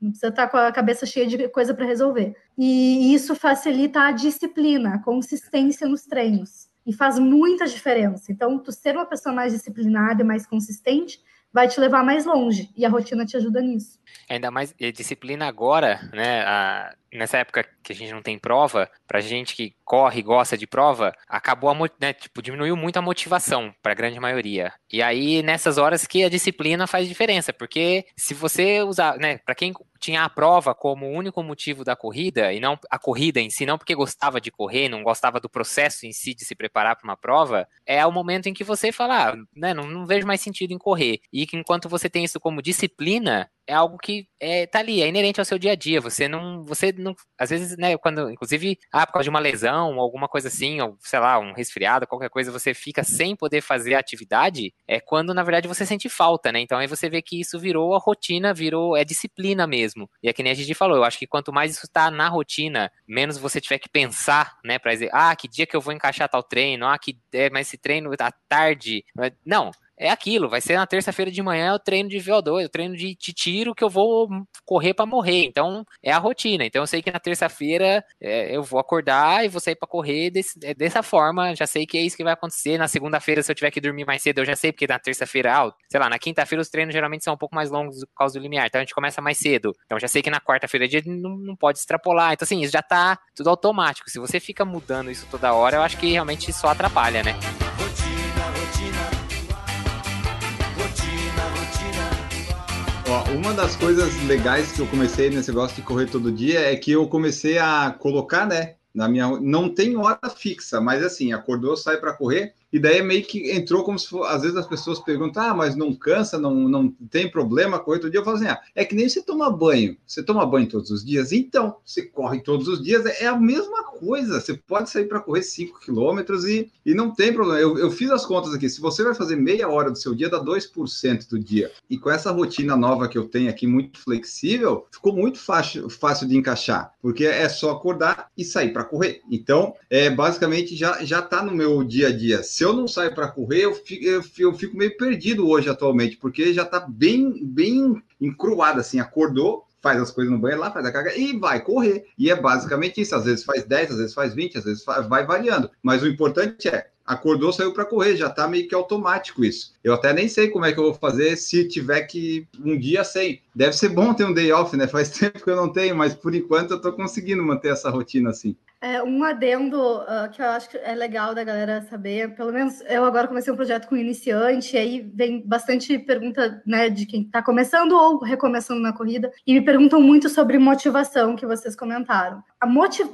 não, precisa estar com a cabeça cheia de coisa para resolver. E isso facilita a disciplina, a consistência nos treinos. E faz muita diferença. Então, tu ser uma pessoa mais disciplinada e mais consistente vai te levar mais longe. E a rotina te ajuda nisso. Ainda mais disciplina agora, né? A, nessa época que a gente não tem prova, pra gente que corre e gosta de prova, acabou a, né, tipo, diminuiu muito a motivação para a grande maioria. E aí nessas horas que a disciplina faz diferença, porque se você usar, né, para quem tinha a prova como único motivo da corrida e não a corrida em si, não porque gostava de correr, não gostava do processo em si de se preparar para uma prova, é o momento em que você fala, ah, né, não, não vejo mais sentido em correr. E que enquanto você tem isso como disciplina, é algo que é, tá ali, é inerente ao seu dia a dia. Você não, você não, às vezes, né, quando, inclusive, ah, por causa de uma lesão, alguma coisa assim, ou sei lá, um resfriado, qualquer coisa, você fica sem poder fazer a atividade, é quando, na verdade, você sente falta, né? Então aí você vê que isso virou a rotina, virou, é disciplina mesmo. E é que nem a gente falou, eu acho que quanto mais isso tá na rotina, menos você tiver que pensar, né, pra dizer, ah, que dia que eu vou encaixar tal treino, ah, que, é, mas esse treino à tarde. Não, é aquilo, vai ser na terça-feira de manhã o treino de VO2, o treino de, de tiro que eu vou correr para morrer. Então, é a rotina. Então, eu sei que na terça-feira é, eu vou acordar e vou sair para correr desse, é, dessa forma. Já sei que é isso que vai acontecer. Na segunda-feira, se eu tiver que dormir mais cedo, eu já sei, porque na terça-feira, ah, sei lá, na quinta-feira os treinos geralmente são um pouco mais longos por causa do limiar. Então, a gente começa mais cedo. Então, já sei que na quarta-feira dia não, não pode extrapolar. Então, assim, isso já tá tudo automático. Se você fica mudando isso toda hora, eu acho que realmente só atrapalha, né? Ó, uma das coisas legais que eu comecei nesse negócio de correr todo dia é que eu comecei a colocar, né? Na minha, não tem hora fixa, mas assim, acordou, sai para correr, e daí meio que entrou como se for, às vezes as pessoas perguntam, ah, mas não cansa, não, não tem problema com outro dia. Eu falo assim, ah, é que nem você toma banho. Você toma banho todos os dias? Então, você corre todos os dias, é a mesma coisa. Você pode sair para correr 5 quilômetros e, e não tem problema. Eu, eu fiz as contas aqui. Se você vai fazer meia hora do seu dia, dá 2% do dia. E com essa rotina nova que eu tenho aqui, muito flexível, ficou muito fácil, fácil de encaixar, porque é só acordar e sair para correr. Então, é, basicamente já, já tá no meu dia a dia se eu não saio para correr, eu fico, eu, fico, meio perdido hoje atualmente, porque já está bem, bem encruado, assim, acordou, faz as coisas no banheiro lá, faz a carga e vai correr. E é basicamente isso. Às vezes faz 10, às vezes faz 20, às vezes vai variando. Mas o importante é, acordou, saiu para correr, já está meio que automático isso. Eu até nem sei como é que eu vou fazer se tiver que um dia sem. Deve ser bom ter um day off, né? Faz tempo que eu não tenho, mas por enquanto eu estou conseguindo manter essa rotina assim. É, um adendo uh, que eu acho que é legal da galera saber, pelo menos eu agora comecei um projeto com iniciante, e aí vem bastante pergunta né, de quem está começando ou recomeçando na corrida, e me perguntam muito sobre motivação que vocês comentaram. A motiv...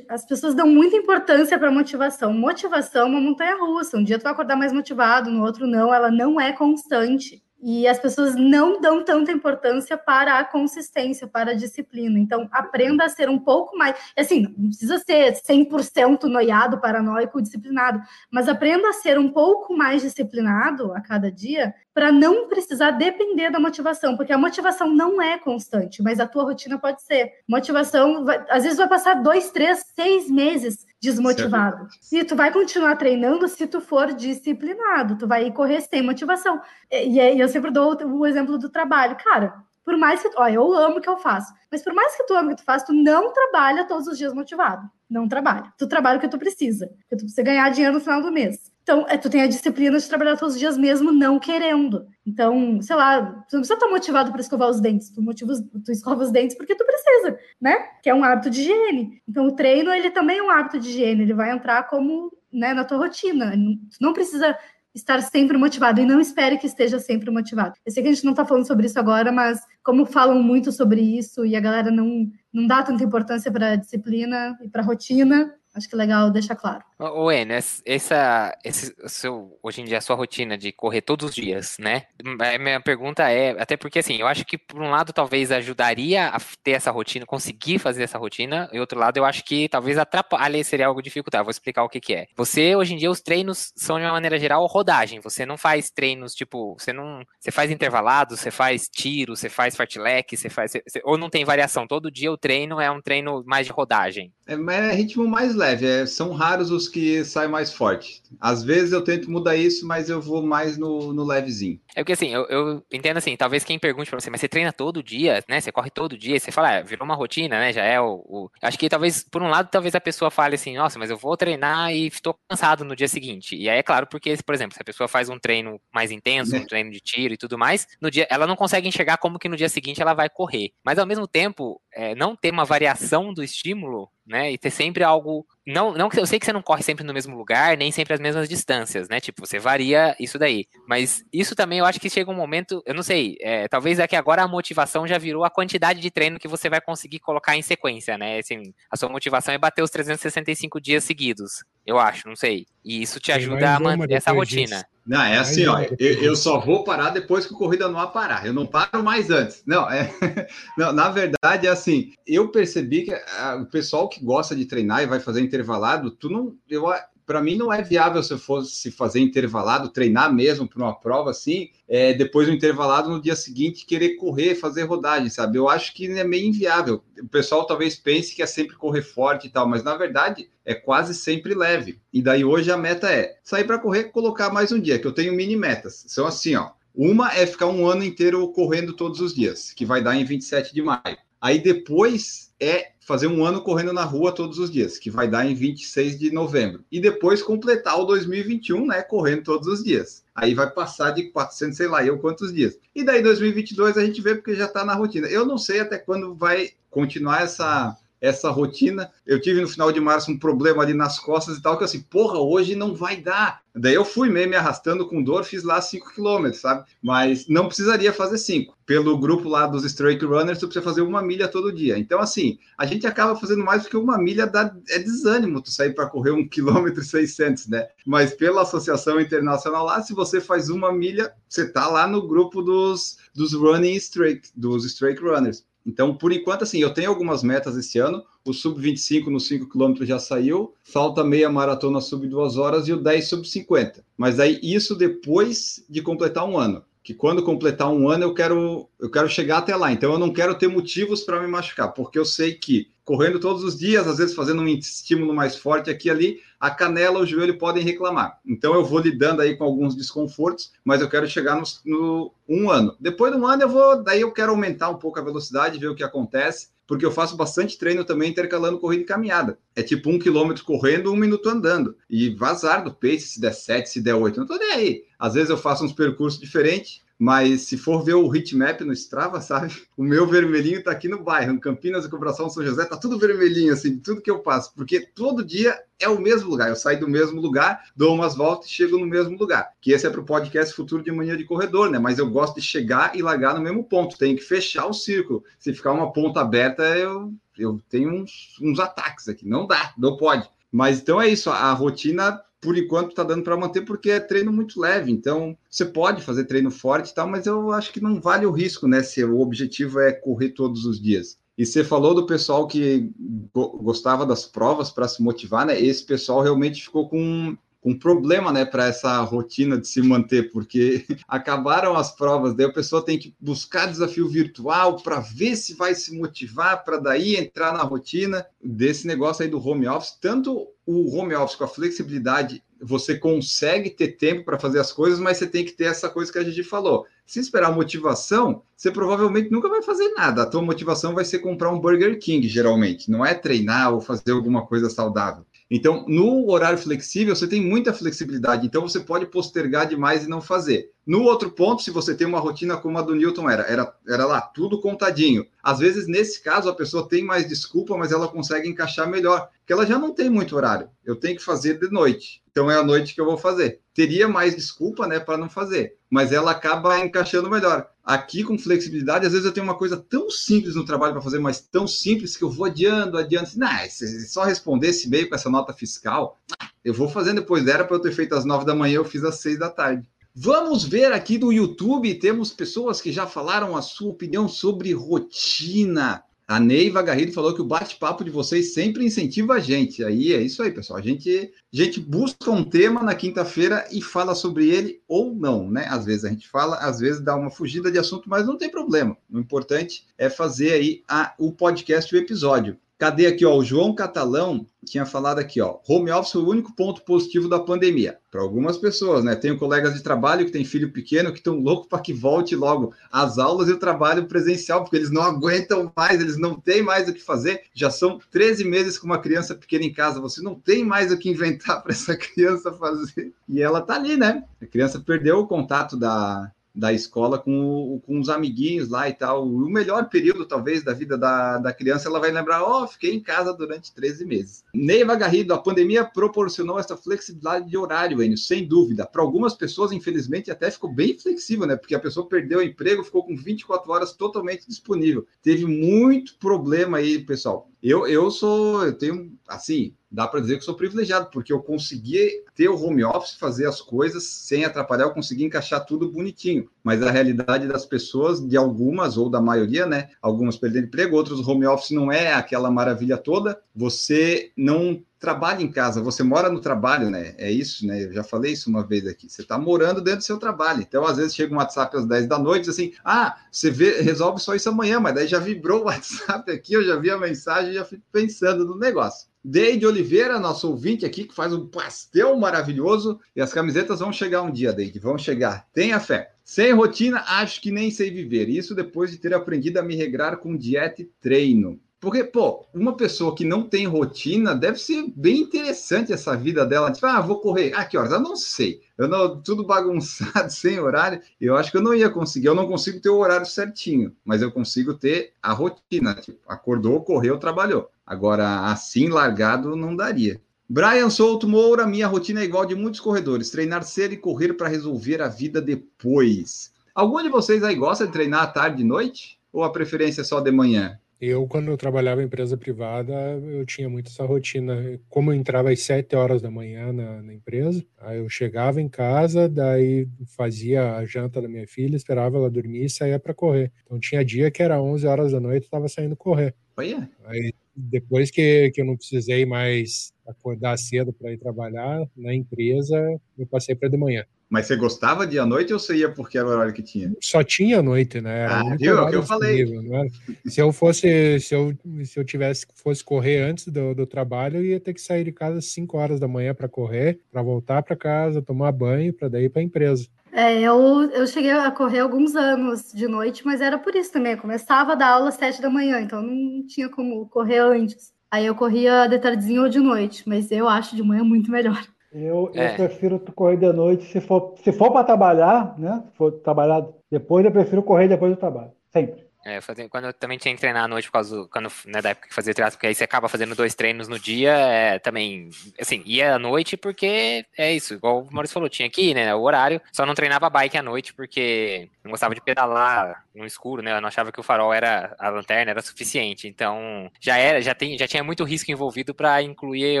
As pessoas dão muita importância para motivação. Motivação é uma montanha russa. Um dia tu vai acordar mais motivado, no outro não, ela não é constante. E as pessoas não dão tanta importância para a consistência, para a disciplina. Então, aprenda a ser um pouco mais. Assim, não precisa ser 100% noiado, paranoico, disciplinado, mas aprenda a ser um pouco mais disciplinado a cada dia para não precisar depender da motivação, porque a motivação não é constante, mas a tua rotina pode ser. Motivação, vai, às vezes vai passar dois, três, seis meses desmotivado. E tu vai continuar treinando se tu for disciplinado, tu vai correr sem motivação. E, e eu sempre dou o exemplo do trabalho. Cara, por mais que, ó, eu amo o que eu faço, mas por mais que tu ame o que tu faz, tu não trabalha todos os dias motivado. Não trabalha. Tu trabalha o que tu precisa, porque tu precisa ganhar dinheiro no final do mês. Então, é, tu tem a disciplina de trabalhar todos os dias mesmo não querendo. Então, sei lá, tu não precisa estar motivado para escovar os dentes, tu, motiva, tu escova os dentes porque tu precisa, né? Que é um hábito de higiene. Então, o treino, ele também é um hábito de higiene, ele vai entrar como, né, na tua rotina. Tu não precisa estar sempre motivado e não espere que esteja sempre motivado. Eu sei que a gente não está falando sobre isso agora, mas como falam muito sobre isso e a galera não, não dá tanta importância para disciplina e para rotina, Acho que é legal deixar claro. Ô, En, essa, esse, seu, hoje em dia, a sua rotina de correr todos os dias, né? A minha pergunta é, até porque assim, eu acho que por um lado talvez ajudaria a ter essa rotina, conseguir fazer essa rotina, e outro lado eu acho que talvez atrapalhe, seria algo dificultar. Vou explicar o que, que é. Você, hoje em dia, os treinos são de uma maneira geral rodagem. Você não faz treinos, tipo, você não. Você faz intervalado, você faz tiro, você faz fartlek, você faz. Você, ou não tem variação. Todo dia o treino é um treino mais de rodagem. É, é ritmo mais leve leve. É, são raros os que saem mais forte. Às vezes eu tento mudar isso, mas eu vou mais no, no levezinho. É porque assim, eu, eu entendo assim, talvez quem pergunte pra você, mas você treina todo dia, né? Você corre todo dia, você fala, ah, virou uma rotina, né? Já é o, o, Acho que talvez, por um lado, talvez a pessoa fale assim, nossa, mas eu vou treinar e estou cansado no dia seguinte. E aí é claro, porque, por exemplo, se a pessoa faz um treino mais intenso, um treino de tiro e tudo mais, no dia ela não consegue enxergar como que no dia seguinte ela vai correr. Mas ao mesmo tempo, é, não ter uma variação do estímulo né? E ter sempre algo. Não, não eu sei que você não corre sempre no mesmo lugar, nem sempre as mesmas distâncias, né? Tipo, você varia isso daí. Mas isso também eu acho que chega um momento, eu não sei, é, talvez é que agora a motivação já virou a quantidade de treino que você vai conseguir colocar em sequência, né? Assim, a sua motivação é bater os 365 dias seguidos, eu acho, não sei. E isso te ajuda a manter essa rotina. Disso. Não, é assim, ó. Eu, eu, só vou parar depois que o Corrida não parar. Eu não paro mais antes. Não, é. Não, na verdade, é assim. Eu percebi que a, o pessoal que gosta de treinar e vai fazer intervalado, tu não. Eu, para mim não é viável se eu fosse fazer intervalado, treinar mesmo para uma prova assim, é, depois do intervalado no dia seguinte querer correr, fazer rodagem, sabe? Eu acho que é meio inviável. O pessoal talvez pense que é sempre correr forte e tal, mas na verdade é quase sempre leve. E daí hoje a meta é sair para correr, colocar mais um dia, que eu tenho mini metas. São assim, ó. Uma é ficar um ano inteiro correndo todos os dias, que vai dar em 27 de maio. Aí depois é fazer um ano correndo na rua todos os dias, que vai dar em 26 de novembro. E depois completar o 2021, né, correndo todos os dias. Aí vai passar de 400, sei lá, eu quantos dias. E daí 2022 a gente vê porque já está na rotina. Eu não sei até quando vai continuar essa essa rotina. Eu tive no final de março um problema ali nas costas e tal, que eu assim, porra, hoje não vai dar. Daí eu fui meio me arrastando com dor, fiz lá 5 km, sabe? Mas não precisaria fazer 5. Pelo grupo lá dos Straight Runners, tu precisa fazer uma milha todo dia. Então, assim, a gente acaba fazendo mais porque uma milha dá, é desânimo tu sair para correr um quilômetro e 600, né? Mas pela Associação Internacional lá, se você faz uma milha, você tá lá no grupo dos, dos Running Straight, dos Straight Runners. Então, por enquanto, assim, eu tenho algumas metas esse ano. O sub-25 no 5 km já saiu, falta meia maratona sub 2 horas e o 10 sub 50. Mas aí isso depois de completar um ano. Que quando completar um ano eu quero, eu quero chegar até lá. Então eu não quero ter motivos para me machucar, porque eu sei que correndo todos os dias, às vezes fazendo um estímulo mais forte aqui e ali, a canela, o joelho podem reclamar. Então eu vou lidando aí com alguns desconfortos, mas eu quero chegar no, no um ano. Depois de um ano eu vou, daí eu quero aumentar um pouco a velocidade, ver o que acontece, porque eu faço bastante treino também intercalando corrida e caminhada. É tipo um quilômetro correndo, um minuto andando. E vazar do pace, se der sete, se der oito, não tô nem aí. Às vezes eu faço uns percursos diferentes, mas se for ver o hitmap no Strava, sabe? O meu vermelhinho tá aqui no bairro, Campinas Cobração São José, tá tudo vermelhinho, assim, tudo que eu passo, porque todo dia é o mesmo lugar. Eu saio do mesmo lugar, dou umas voltas e chego no mesmo lugar. Que esse é para o podcast Futuro de Manhã de Corredor, né? Mas eu gosto de chegar e largar no mesmo ponto. Tem que fechar o círculo. Se ficar uma ponta aberta, eu, eu tenho uns, uns ataques aqui. Não dá, não pode. Mas então é isso. A rotina por enquanto está dando para manter porque é treino muito leve. Então, você pode fazer treino forte e tal, mas eu acho que não vale o risco, né? Se o objetivo é correr todos os dias. E você falou do pessoal que gostava das provas para se motivar, né? Esse pessoal realmente ficou com um problema, né, para essa rotina de se manter, porque acabaram as provas, daí a pessoa tem que buscar desafio virtual para ver se vai se motivar, para daí entrar na rotina desse negócio aí do home office, tanto o home office com a flexibilidade você consegue ter tempo para fazer as coisas, mas você tem que ter essa coisa que a gente falou. Se esperar motivação, você provavelmente nunca vai fazer nada. A tua motivação vai ser comprar um Burger King, geralmente. Não é treinar ou fazer alguma coisa saudável. Então, no horário flexível, você tem muita flexibilidade, então você pode postergar demais e não fazer. No outro ponto, se você tem uma rotina como a do Newton era, era, era lá, tudo contadinho. Às vezes, nesse caso, a pessoa tem mais desculpa, mas ela consegue encaixar melhor, porque ela já não tem muito horário. Eu tenho que fazer de noite, então é a noite que eu vou fazer. Teria mais desculpa, né, para não fazer, mas ela acaba encaixando melhor. Aqui, com flexibilidade, às vezes eu tenho uma coisa tão simples no trabalho para fazer, mas tão simples que eu vou adiando, adiando. Não, se só responder esse e-mail com essa nota fiscal, eu vou fazendo depois. Era para eu ter feito às nove da manhã, eu fiz às seis da tarde. Vamos ver aqui do YouTube, temos pessoas que já falaram a sua opinião sobre rotina. A Neiva Garrido falou que o bate-papo de vocês sempre incentiva a gente. Aí é isso aí, pessoal. A gente, a gente busca um tema na quinta-feira e fala sobre ele ou não, né? Às vezes a gente fala, às vezes dá uma fugida de assunto, mas não tem problema. O importante é fazer aí a, o podcast, o episódio. Cadê aqui, ó? O João Catalão tinha falado aqui, ó. Home office foi o único ponto positivo da pandemia. Para algumas pessoas, né? Tenho colegas de trabalho que têm filho pequeno que estão loucos para que volte logo às aulas e o trabalho presencial, porque eles não aguentam mais, eles não têm mais o que fazer. Já são 13 meses com uma criança pequena em casa, você não tem mais o que inventar para essa criança fazer. E ela tá ali, né? A criança perdeu o contato da, da escola com, com os amiguinhos lá e tal. O melhor período, talvez, da vida da, da criança, ela vai lembrar: ó, oh, fiquei em casa durante 13 meses. Neiva Garrido, a pandemia proporcionou essa flexibilidade de horário, Enio, sem dúvida. Para algumas pessoas, infelizmente, até ficou bem flexível, né? Porque a pessoa perdeu o emprego, ficou com 24 horas totalmente disponível. Teve muito problema aí, pessoal. Eu, eu sou, eu tenho, assim, dá para dizer que sou privilegiado, porque eu consegui ter o home office, fazer as coisas sem atrapalhar, eu consegui encaixar tudo bonitinho. Mas a realidade das pessoas, de algumas ou da maioria, né? Algumas perdendo emprego, outros home office não é aquela maravilha toda. Você não trabalha em casa, você mora no trabalho, né? É isso, né? Eu já falei isso uma vez aqui. Você está morando dentro do seu trabalho. Então, às vezes, chega um WhatsApp às 10 da noite, assim, ah, você vê, resolve só isso amanhã, mas daí já vibrou o WhatsApp aqui, eu já vi a mensagem e já fico pensando no negócio. Deide Oliveira, nosso ouvinte aqui, que faz um pastel maravilhoso. E as camisetas vão chegar um dia, Deide, vão chegar. Tenha fé. Sem rotina, acho que nem sei viver. Isso depois de ter aprendido a me regrar com dieta e treino. Porque, pô, uma pessoa que não tem rotina deve ser bem interessante essa vida dela. Tipo, ah, vou correr. Ah, que horas? Eu não sei. Eu não, tudo bagunçado, sem horário. Eu acho que eu não ia conseguir. Eu não consigo ter o horário certinho, mas eu consigo ter a rotina. Tipo, acordou, correu, trabalhou. Agora, assim, largado, não daria. Brian Souto Moura, minha rotina é igual de muitos corredores: treinar cedo e correr para resolver a vida depois. Algum de vocês aí gosta de treinar à tarde e noite? Ou a preferência é só de manhã? Eu, quando eu trabalhava em empresa privada, eu tinha muito essa rotina. Como eu entrava às 7 horas da manhã na, na, empresa, aí eu chegava em casa, daí fazia a janta da minha filha, esperava ela dormir e saía para correr. Então tinha dia que era 11 horas da noite, estava saindo correr. Olha. Aí depois que, que eu não precisei mais acordar cedo para ir trabalhar na empresa, eu passei para de manhã. Mas você gostava de à noite ou você ia porque era o horário que tinha? Só tinha à noite, né? Era ah, viu? É o que eu falei. Né? Se eu fosse, se eu, se eu tivesse fosse correr antes do, do trabalho, eu ia ter que sair de casa às 5 horas da manhã para correr, para voltar para casa, tomar banho, para daí ir para a empresa. É, eu, eu cheguei a correr alguns anos de noite, mas era por isso também. Eu começava a dar aula às 7 da manhã, então não tinha como correr antes. Aí eu corria de tardezinho ou de noite, mas eu acho de manhã muito melhor. Eu, é. eu prefiro correr de noite se for, se for para trabalhar, né? Se for trabalhar depois, eu prefiro correr depois do trabalho. Sempre. É, fazia, quando eu também tinha que treinar à noite por causa do, quando, né, da época que fazia triatlo, porque aí você acaba fazendo dois treinos no dia, é, também, assim, ia à noite porque é isso, igual o Maurício falou, tinha que ir, né, o horário, só não treinava bike à noite porque não gostava de pedalar no escuro, né, eu não achava que o farol era, a lanterna era suficiente, então já era, já, tem, já tinha muito risco envolvido para incluir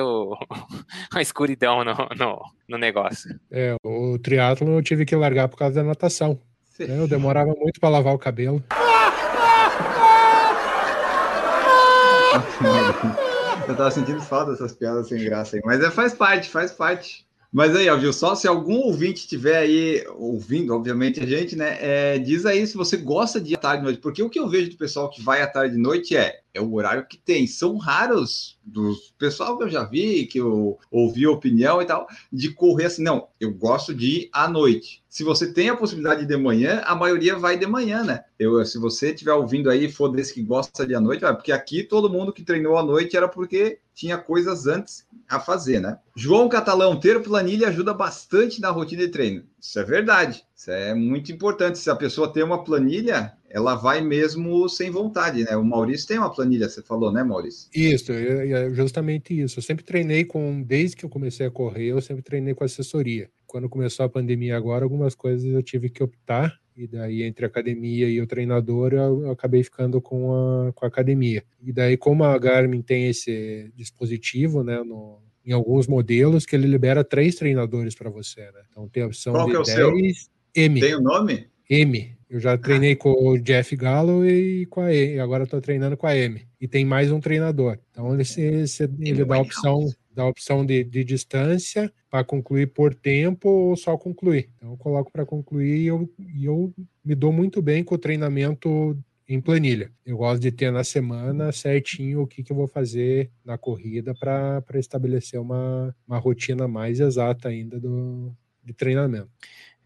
o, a escuridão no, no, no negócio. É, o triatlo eu tive que largar por causa da natação. Né, eu demorava muito para lavar o cabelo. Eu tava sentindo falta dessas piadas sem graça aí. Mas é, faz parte, faz parte. Mas aí, ó, viu? Só se algum ouvinte estiver aí ouvindo, obviamente, a gente, né? É, diz aí se você gosta de ir à tarde e noite. Porque o que eu vejo do pessoal que vai à tarde e noite é, é o horário que tem. São raros dos pessoal que eu já vi, que eu ouvi opinião e tal, de correr assim. Não, eu gosto de ir à noite. Se você tem a possibilidade de manhã, a maioria vai de manhã, né? Eu, se você estiver ouvindo aí, for desse que gosta de à noite, vai, porque aqui todo mundo que treinou à noite era porque tinha coisas antes a fazer, né? João Catalão, ter planilha ajuda bastante na rotina de treino. Isso é verdade. Isso é muito importante. Se a pessoa tem uma planilha, ela vai mesmo sem vontade, né? O Maurício tem uma planilha, você falou, né, Maurício? Isso, é, é justamente isso. Eu sempre treinei com, desde que eu comecei a correr, eu sempre treinei com assessoria. Quando começou a pandemia agora, algumas coisas eu tive que optar, e daí entre a academia e o treinador, eu, acabei ficando com a, com a academia. E daí, como a Garmin tem esse dispositivo, né, no, em alguns modelos, que ele libera três treinadores para você, né? Então tem a opção Qual de é o 10, seu? M. Tem o nome? M. Eu já treinei ah. com o Jeff Gallo e com a E, e agora estou treinando com a M. E tem mais um treinador. Então ele, se, se, ele dá a opção, dá a opção de, de distância para concluir por tempo ou só concluir. Então eu coloco para concluir e eu, e eu me dou muito bem com o treinamento em planilha. Eu gosto de ter na semana certinho o que, que eu vou fazer na corrida para estabelecer uma, uma rotina mais exata ainda do, de treinamento.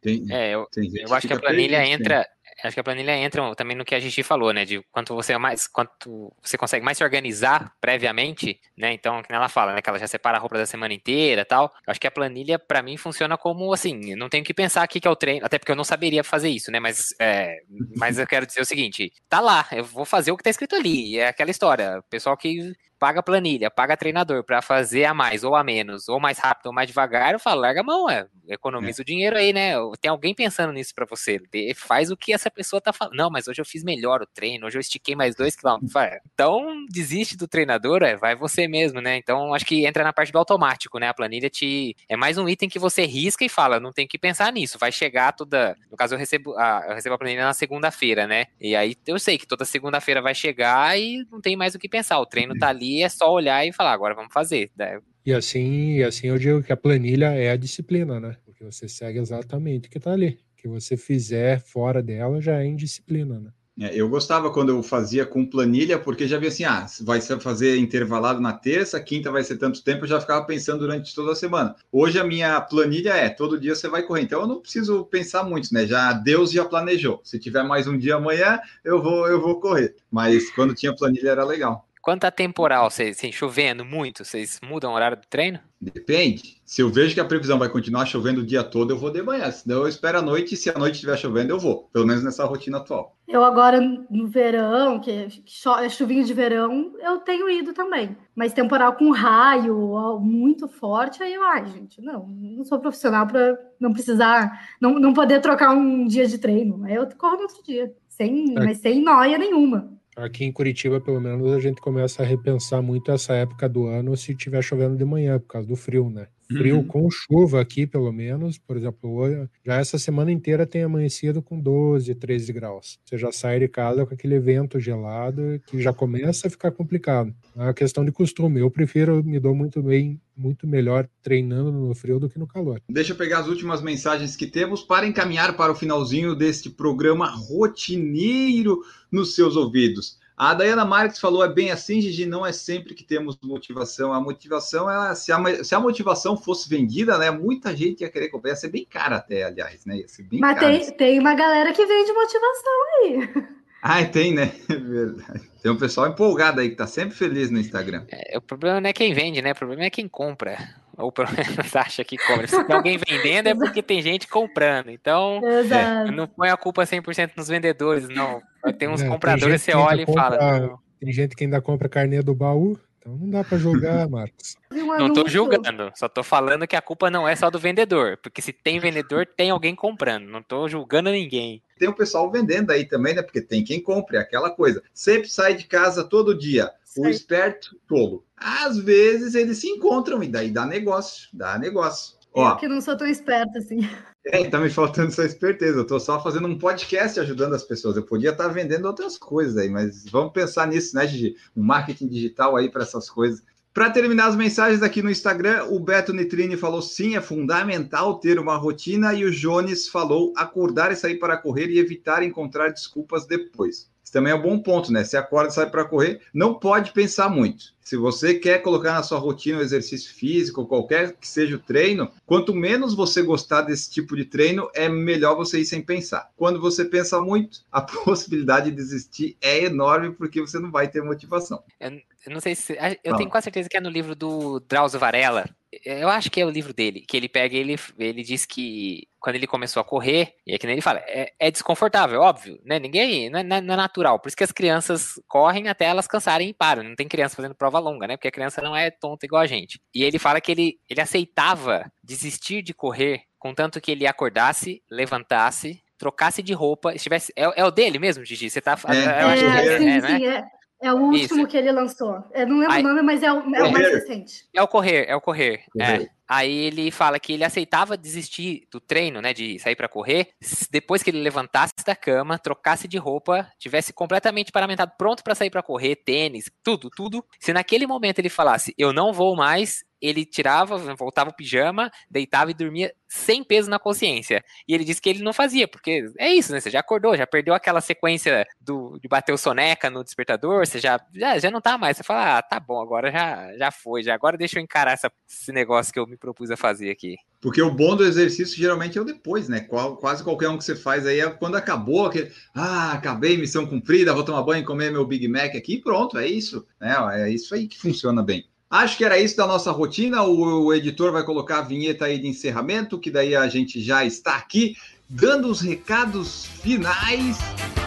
Tem, é, eu, eu acho que a planilha entra, acho que a planilha entra também no que a gente falou, né? De quanto você mais, quanto você consegue mais se organizar previamente, né? Então, que ela fala, né? Que ela já separa a roupa da semana inteira tal. Acho que a planilha, para mim, funciona como assim, não tenho que pensar aqui que é o treino, até porque eu não saberia fazer isso, né? Mas, é, mas eu quero dizer o seguinte: tá lá, eu vou fazer o que tá escrito ali. É aquela história. O pessoal que paga planilha, paga treinador para fazer a mais ou a menos, ou mais rápido ou mais devagar, eu falo, larga a mão, é, economiza é. o dinheiro aí, né? Tem alguém pensando nisso para você. Faz o que essa pessoa tá falando. Não, mas hoje eu fiz melhor o treino, hoje eu estiquei mais dois quilômetros. Então, desiste do treinador, é, vai você mesmo, né? Então, acho que entra na parte do automático, né? A planilha te. É mais um item que você risca e fala, não tem que pensar nisso. Vai chegar toda. No caso, eu recebo a, eu recebo a planilha na segunda-feira, né? E aí eu sei que toda segunda-feira vai chegar e não tem mais o que pensar. O treino tá ali é só olhar e falar, agora vamos fazer. Né? E assim, e assim eu digo que a planilha é a disciplina, né? Porque você segue exatamente o que está ali. O que você fizer fora dela já é indisciplina, né? É, eu gostava quando eu fazia com planilha, porque já via assim, ah, vai fazer intervalado na terça, quinta vai ser tanto tempo, eu já ficava pensando durante toda a semana. Hoje a minha planilha é, todo dia você vai correr, então eu não preciso pensar muito, né? Já Deus já planejou. Se tiver mais um dia amanhã, eu vou eu vou correr. Mas quando tinha planilha era legal. Quanto a temporal, vocês, assim, chovendo muito, vocês mudam o horário do treino? Depende. Se eu vejo que a previsão vai continuar chovendo o dia todo, eu vou de manhã. Senão eu espero a noite e se a noite estiver chovendo, eu vou. Pelo menos nessa rotina atual. Eu agora, no verão, que é chuvinho de verão, eu tenho ido também. Mas temporal com raio muito forte, aí eu, ai, gente, não, não sou profissional para não precisar, não, não poder trocar um dia de treino. Aí eu corro no outro dia, sem, é. mas sem noia nenhuma. Aqui em Curitiba, pelo menos, a gente começa a repensar muito essa época do ano se estiver chovendo de manhã, por causa do frio, né? Frio uhum. com chuva aqui, pelo menos. Por exemplo, hoje, já essa semana inteira tem amanhecido com 12, 13 graus. Você já sai de casa com aquele vento gelado que já começa a ficar complicado. É uma questão de costume. Eu prefiro, me dou muito bem, muito melhor treinando no frio do que no calor. Deixa eu pegar as últimas mensagens que temos para encaminhar para o finalzinho deste programa rotineiro nos seus ouvidos. A Dayana Marques falou: é bem assim, Gigi, não é sempre que temos motivação. A motivação, ela, se, a, se a motivação fosse vendida, né, muita gente ia querer comprar. Ia ser bem cara até, aliás, né? Ia ser bem Mas caro. tem, tem uma galera que vende motivação aí. Ah, tem, né? É verdade. Tem um pessoal empolgado aí que tá sempre feliz no Instagram. É, o problema não é quem vende, né? O problema é quem compra. Ou pelo menos acha que compra. Se tem alguém vendendo é porque tem gente comprando. Então, é, não põe a culpa 100% nos vendedores, não. Tem uns é, compradores, você olha e compra, fala. Tem gente que ainda compra carne do baú. Então não dá para julgar, Marcos. Não tô julgando, só tô falando que a culpa não é só do vendedor, porque se tem vendedor, tem alguém comprando. Não tô julgando ninguém. Tem o pessoal vendendo aí também, né? Porque tem quem compre, é aquela coisa. Sempre sai de casa todo dia. O esperto tolo. Às vezes eles se encontram e daí dá negócio, dá negócio. Eu que não sou tão esperta assim. É, tá me faltando essa esperteza. Eu tô só fazendo um podcast ajudando as pessoas. Eu podia estar tá vendendo outras coisas aí, mas vamos pensar nisso, né, Gigi? Um marketing digital aí para essas coisas. Para terminar as mensagens aqui no Instagram, o Beto Nitrini falou sim, é fundamental ter uma rotina e o Jones falou acordar e sair para correr e evitar encontrar desculpas depois. Isso também é um bom ponto, né? Se acorda e sai para correr, não pode pensar muito. Se você quer colocar na sua rotina o exercício físico, qualquer que seja o treino, quanto menos você gostar desse tipo de treino, é melhor você ir sem pensar. Quando você pensa muito, a possibilidade de desistir é enorme porque você não vai ter motivação. Eu, eu não sei se. Eu tenho quase certeza que é no livro do Drauzio Varela. Eu acho que é o livro dele, que ele pega ele, ele diz que quando ele começou a correr, e é que nem ele fala, é, é desconfortável, óbvio, né? Ninguém, não é, não é, natural. Por isso que as crianças correm até elas cansarem e param. Não tem criança fazendo prova longa, né? Porque a criança não é tonta igual a gente. E ele fala que ele, ele aceitava desistir de correr, contanto que ele acordasse, levantasse, trocasse de roupa, estivesse. É, é o dele mesmo, Gigi? Você tá. É, eu acho que é, é, sim, é, sim, é. É o último Isso. que ele lançou. Eu não lembro o nome, mas é o, é o mais recente. É o Correr, é o Correr. É. Aí ele fala que ele aceitava desistir do treino, né, de sair para correr, depois que ele levantasse da cama, trocasse de roupa, tivesse completamente paramentado, pronto para sair para correr, tênis, tudo, tudo. Se naquele momento ele falasse, eu não vou mais, ele tirava, voltava o pijama, deitava e dormia sem peso na consciência. E ele disse que ele não fazia, porque é isso, né? Você já acordou, já perdeu aquela sequência do, de bater o soneca no despertador, você já, já, já não tá mais. Você fala, ah, tá bom, agora já, já foi, já agora deixa eu encarar essa, esse negócio que eu me propus a fazer aqui. Porque o bom do exercício geralmente é o depois, né? Qual, quase qualquer um que você faz aí é quando acabou, aquele, ah, acabei, missão cumprida, vou tomar banho, comer meu Big Mac aqui, pronto, é isso. Né? É isso aí que funciona bem. Acho que era isso da nossa rotina. O, o, editor vai colocar a vinheta aí de encerramento, que daí a gente já está aqui dando os recados finais.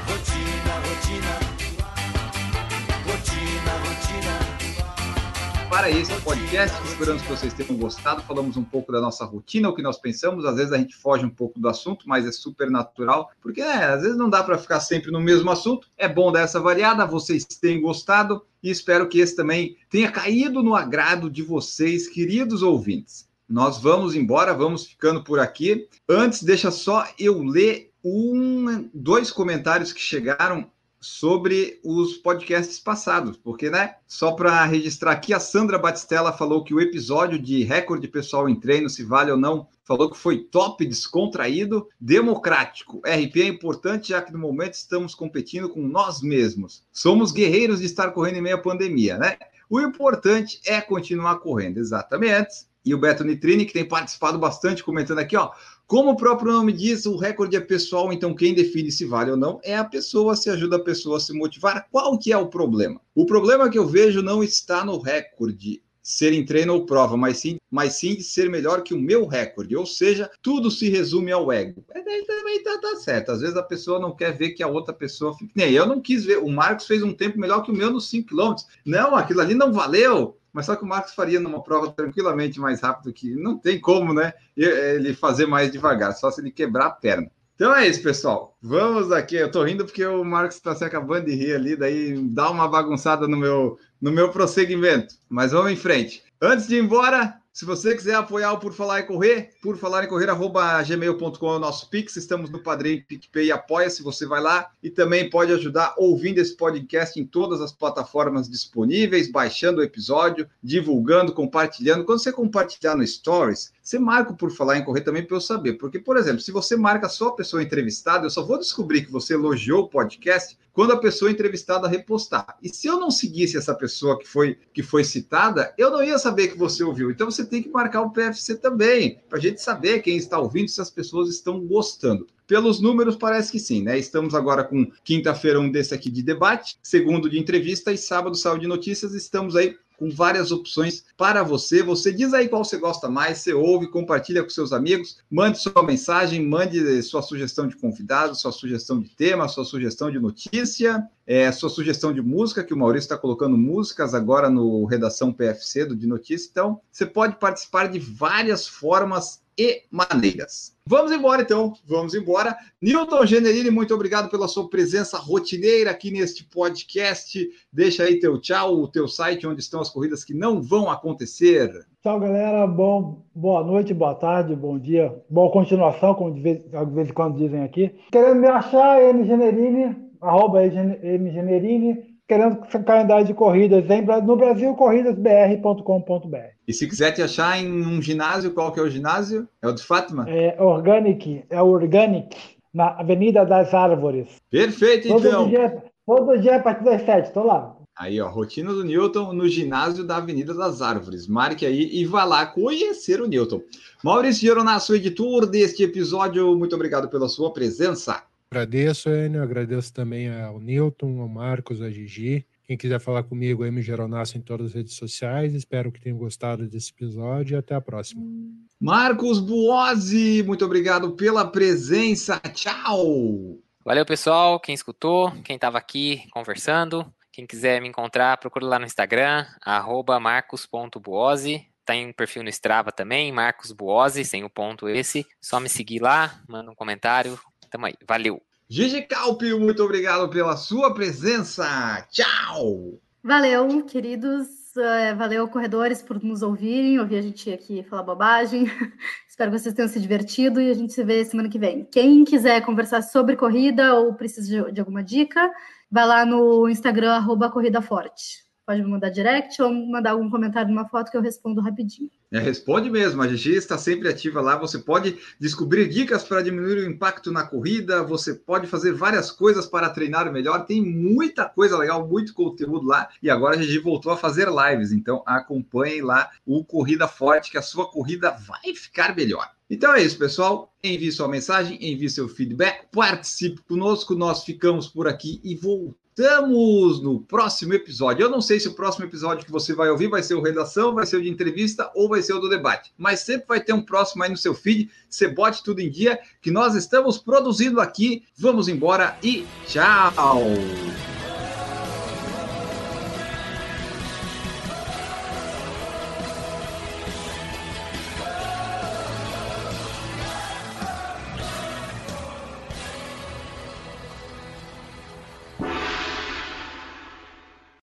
Rotina. Rotina, Para esse podcast, esperamos que vocês tenham gostado. Falamos um pouco da nossa rotina, o que nós pensamos. Às vezes a gente foge um pouco do assunto, mas é super natural, porque né, às vezes não dá para ficar sempre no mesmo assunto. É bom dar essa variada. Vocês têm gostado e espero que esse também tenha caído no agrado de vocês, queridos ouvintes. Nós vamos embora, vamos ficando por aqui. Antes, deixa só eu ler um, dois comentários que chegaram sobre os podcasts passados, porque, né? Só para registrar aqui, a Sandra Batistella falou que o episódio de recorde pessoal em treino, se vale ou não, falou que foi top, descontraído, democrático. RP é importante, já que no momento estamos competindo com nós mesmos. Somos guerreiros de estar correndo em meio à pandemia, né? O importante é continuar correndo, exatamente. E o Beto Nitrini, que tem participado bastante, comentando aqui, ó. Como o próprio nome diz, o recorde é pessoal, então quem define se vale ou não é a pessoa, se ajuda a pessoa a se motivar. Qual que é o problema? O problema que eu vejo não está no recorde ser em treino ou prova, mas sim, mas sim de ser melhor que o meu recorde. Ou seja, tudo se resume ao ego. Mas daí também tá, tá, certo. Às vezes a pessoa não quer ver que a outra pessoa fique. Nem eu não quis ver. O Marcos fez um tempo melhor que o meu nos 5 km. Não, aquilo ali não valeu mas só que o Marcos faria numa prova tranquilamente mais rápido que não tem como, né? Ele fazer mais devagar, só se ele quebrar a perna. Então é isso, pessoal. Vamos aqui. Eu tô rindo porque o Marcos está se acabando de rir ali, daí dá uma bagunçada no meu, no meu prosseguimento. Mas vamos em frente. Antes de ir embora, se você quiser apoiar o Por Falar em Correr, por falar em correr, arroba gmail.com é o nosso Pix. Estamos no Padrim, PicPay Apoia-se, você vai lá e também pode ajudar ouvindo esse podcast em todas as plataformas disponíveis, baixando o episódio, divulgando, compartilhando. Quando você compartilhar no Stories, você marca Por Falar em Correr também para eu saber. Porque, por exemplo, se você marca só a pessoa entrevistada, eu só vou descobrir que você elogiou o podcast quando a pessoa entrevistada repostar. E se eu não seguisse essa pessoa que foi, que foi citada, eu não ia saber que você ouviu. Então você tem que marcar o PFC também, para a gente saber quem está ouvindo, se as pessoas estão gostando. Pelos números, parece que sim, né? Estamos agora com quinta-feira um desse aqui de debate, segundo de entrevista e sábado saúde de notícias. Estamos aí com várias opções para você. Você diz aí qual você gosta mais, você ouve, compartilha com seus amigos, mande sua mensagem, mande sua sugestão de convidado, sua sugestão de tema, sua sugestão de notícia, é, sua sugestão de música, que o Maurício está colocando músicas agora no Redação PFC do De Notícia. Então, você pode participar de várias formas e maneiras. Vamos embora então, vamos embora. Newton Generini, muito obrigado pela sua presença rotineira aqui neste podcast. Deixa aí teu tchau, o teu site onde estão as corridas que não vão acontecer. Tchau, galera. Bom, boa noite, boa tarde, bom dia, boa continuação, como de vez, de vez em quando dizem aqui. Querendo me achar, mgenerini, arroba mgenerini, querendo calendário de corridas no Brasil, corridasbr.com.br. E se quiser te achar em um ginásio, qual que é o ginásio? É o de Fátima? É Organic, é o Organic, na Avenida das Árvores. Perfeito, todo então. Dia, todo dia a partir das sete, estou lá. Aí, ó, rotina do Newton no ginásio da Avenida das Árvores. Marque aí e vá lá conhecer o Newton. Maurício Geronasso, editor deste episódio, muito obrigado pela sua presença. Agradeço, Enio. Agradeço também ao Newton, ao Marcos, a Gigi. Quem quiser falar comigo, M. Geronasso em todas as redes sociais. Espero que tenham gostado desse episódio e até a próxima. Marcos Buozzi, muito obrigado pela presença. Tchau! Valeu, pessoal. Quem escutou, quem estava aqui conversando. Quem quiser me encontrar, procure lá no Instagram, marcos.buozzi. Tem um perfil no Strava também, Marcos Buozzi, sem o ponto esse. Só me seguir lá, manda um comentário, Tamo aí. Valeu. Gigi Calpio, muito obrigado pela sua presença. Tchau. Valeu, queridos. É, valeu, corredores, por nos ouvirem, ouvir a gente aqui falar bobagem. Espero que vocês tenham se divertido e a gente se vê semana que vem. Quem quiser conversar sobre corrida ou precisa de, de alguma dica, vai lá no Instagram, arroba Corrida Forte. Pode me mandar direct ou mandar algum comentário numa foto que eu respondo rapidinho. É, responde mesmo, a GG está sempre ativa lá. Você pode descobrir dicas para diminuir o impacto na corrida, você pode fazer várias coisas para treinar melhor. Tem muita coisa legal, muito conteúdo lá. E agora a GG voltou a fazer lives, então acompanhem lá o Corrida Forte, que a sua corrida vai ficar melhor. Então é isso, pessoal. Envie sua mensagem, envie seu feedback, participe conosco. Nós ficamos por aqui e voltamos Estamos no próximo episódio. Eu não sei se o próximo episódio que você vai ouvir vai ser o redação, vai ser o de entrevista ou vai ser o do debate. Mas sempre vai ter um próximo aí no seu feed. Você bote tudo em dia que nós estamos produzindo aqui. Vamos embora e tchau!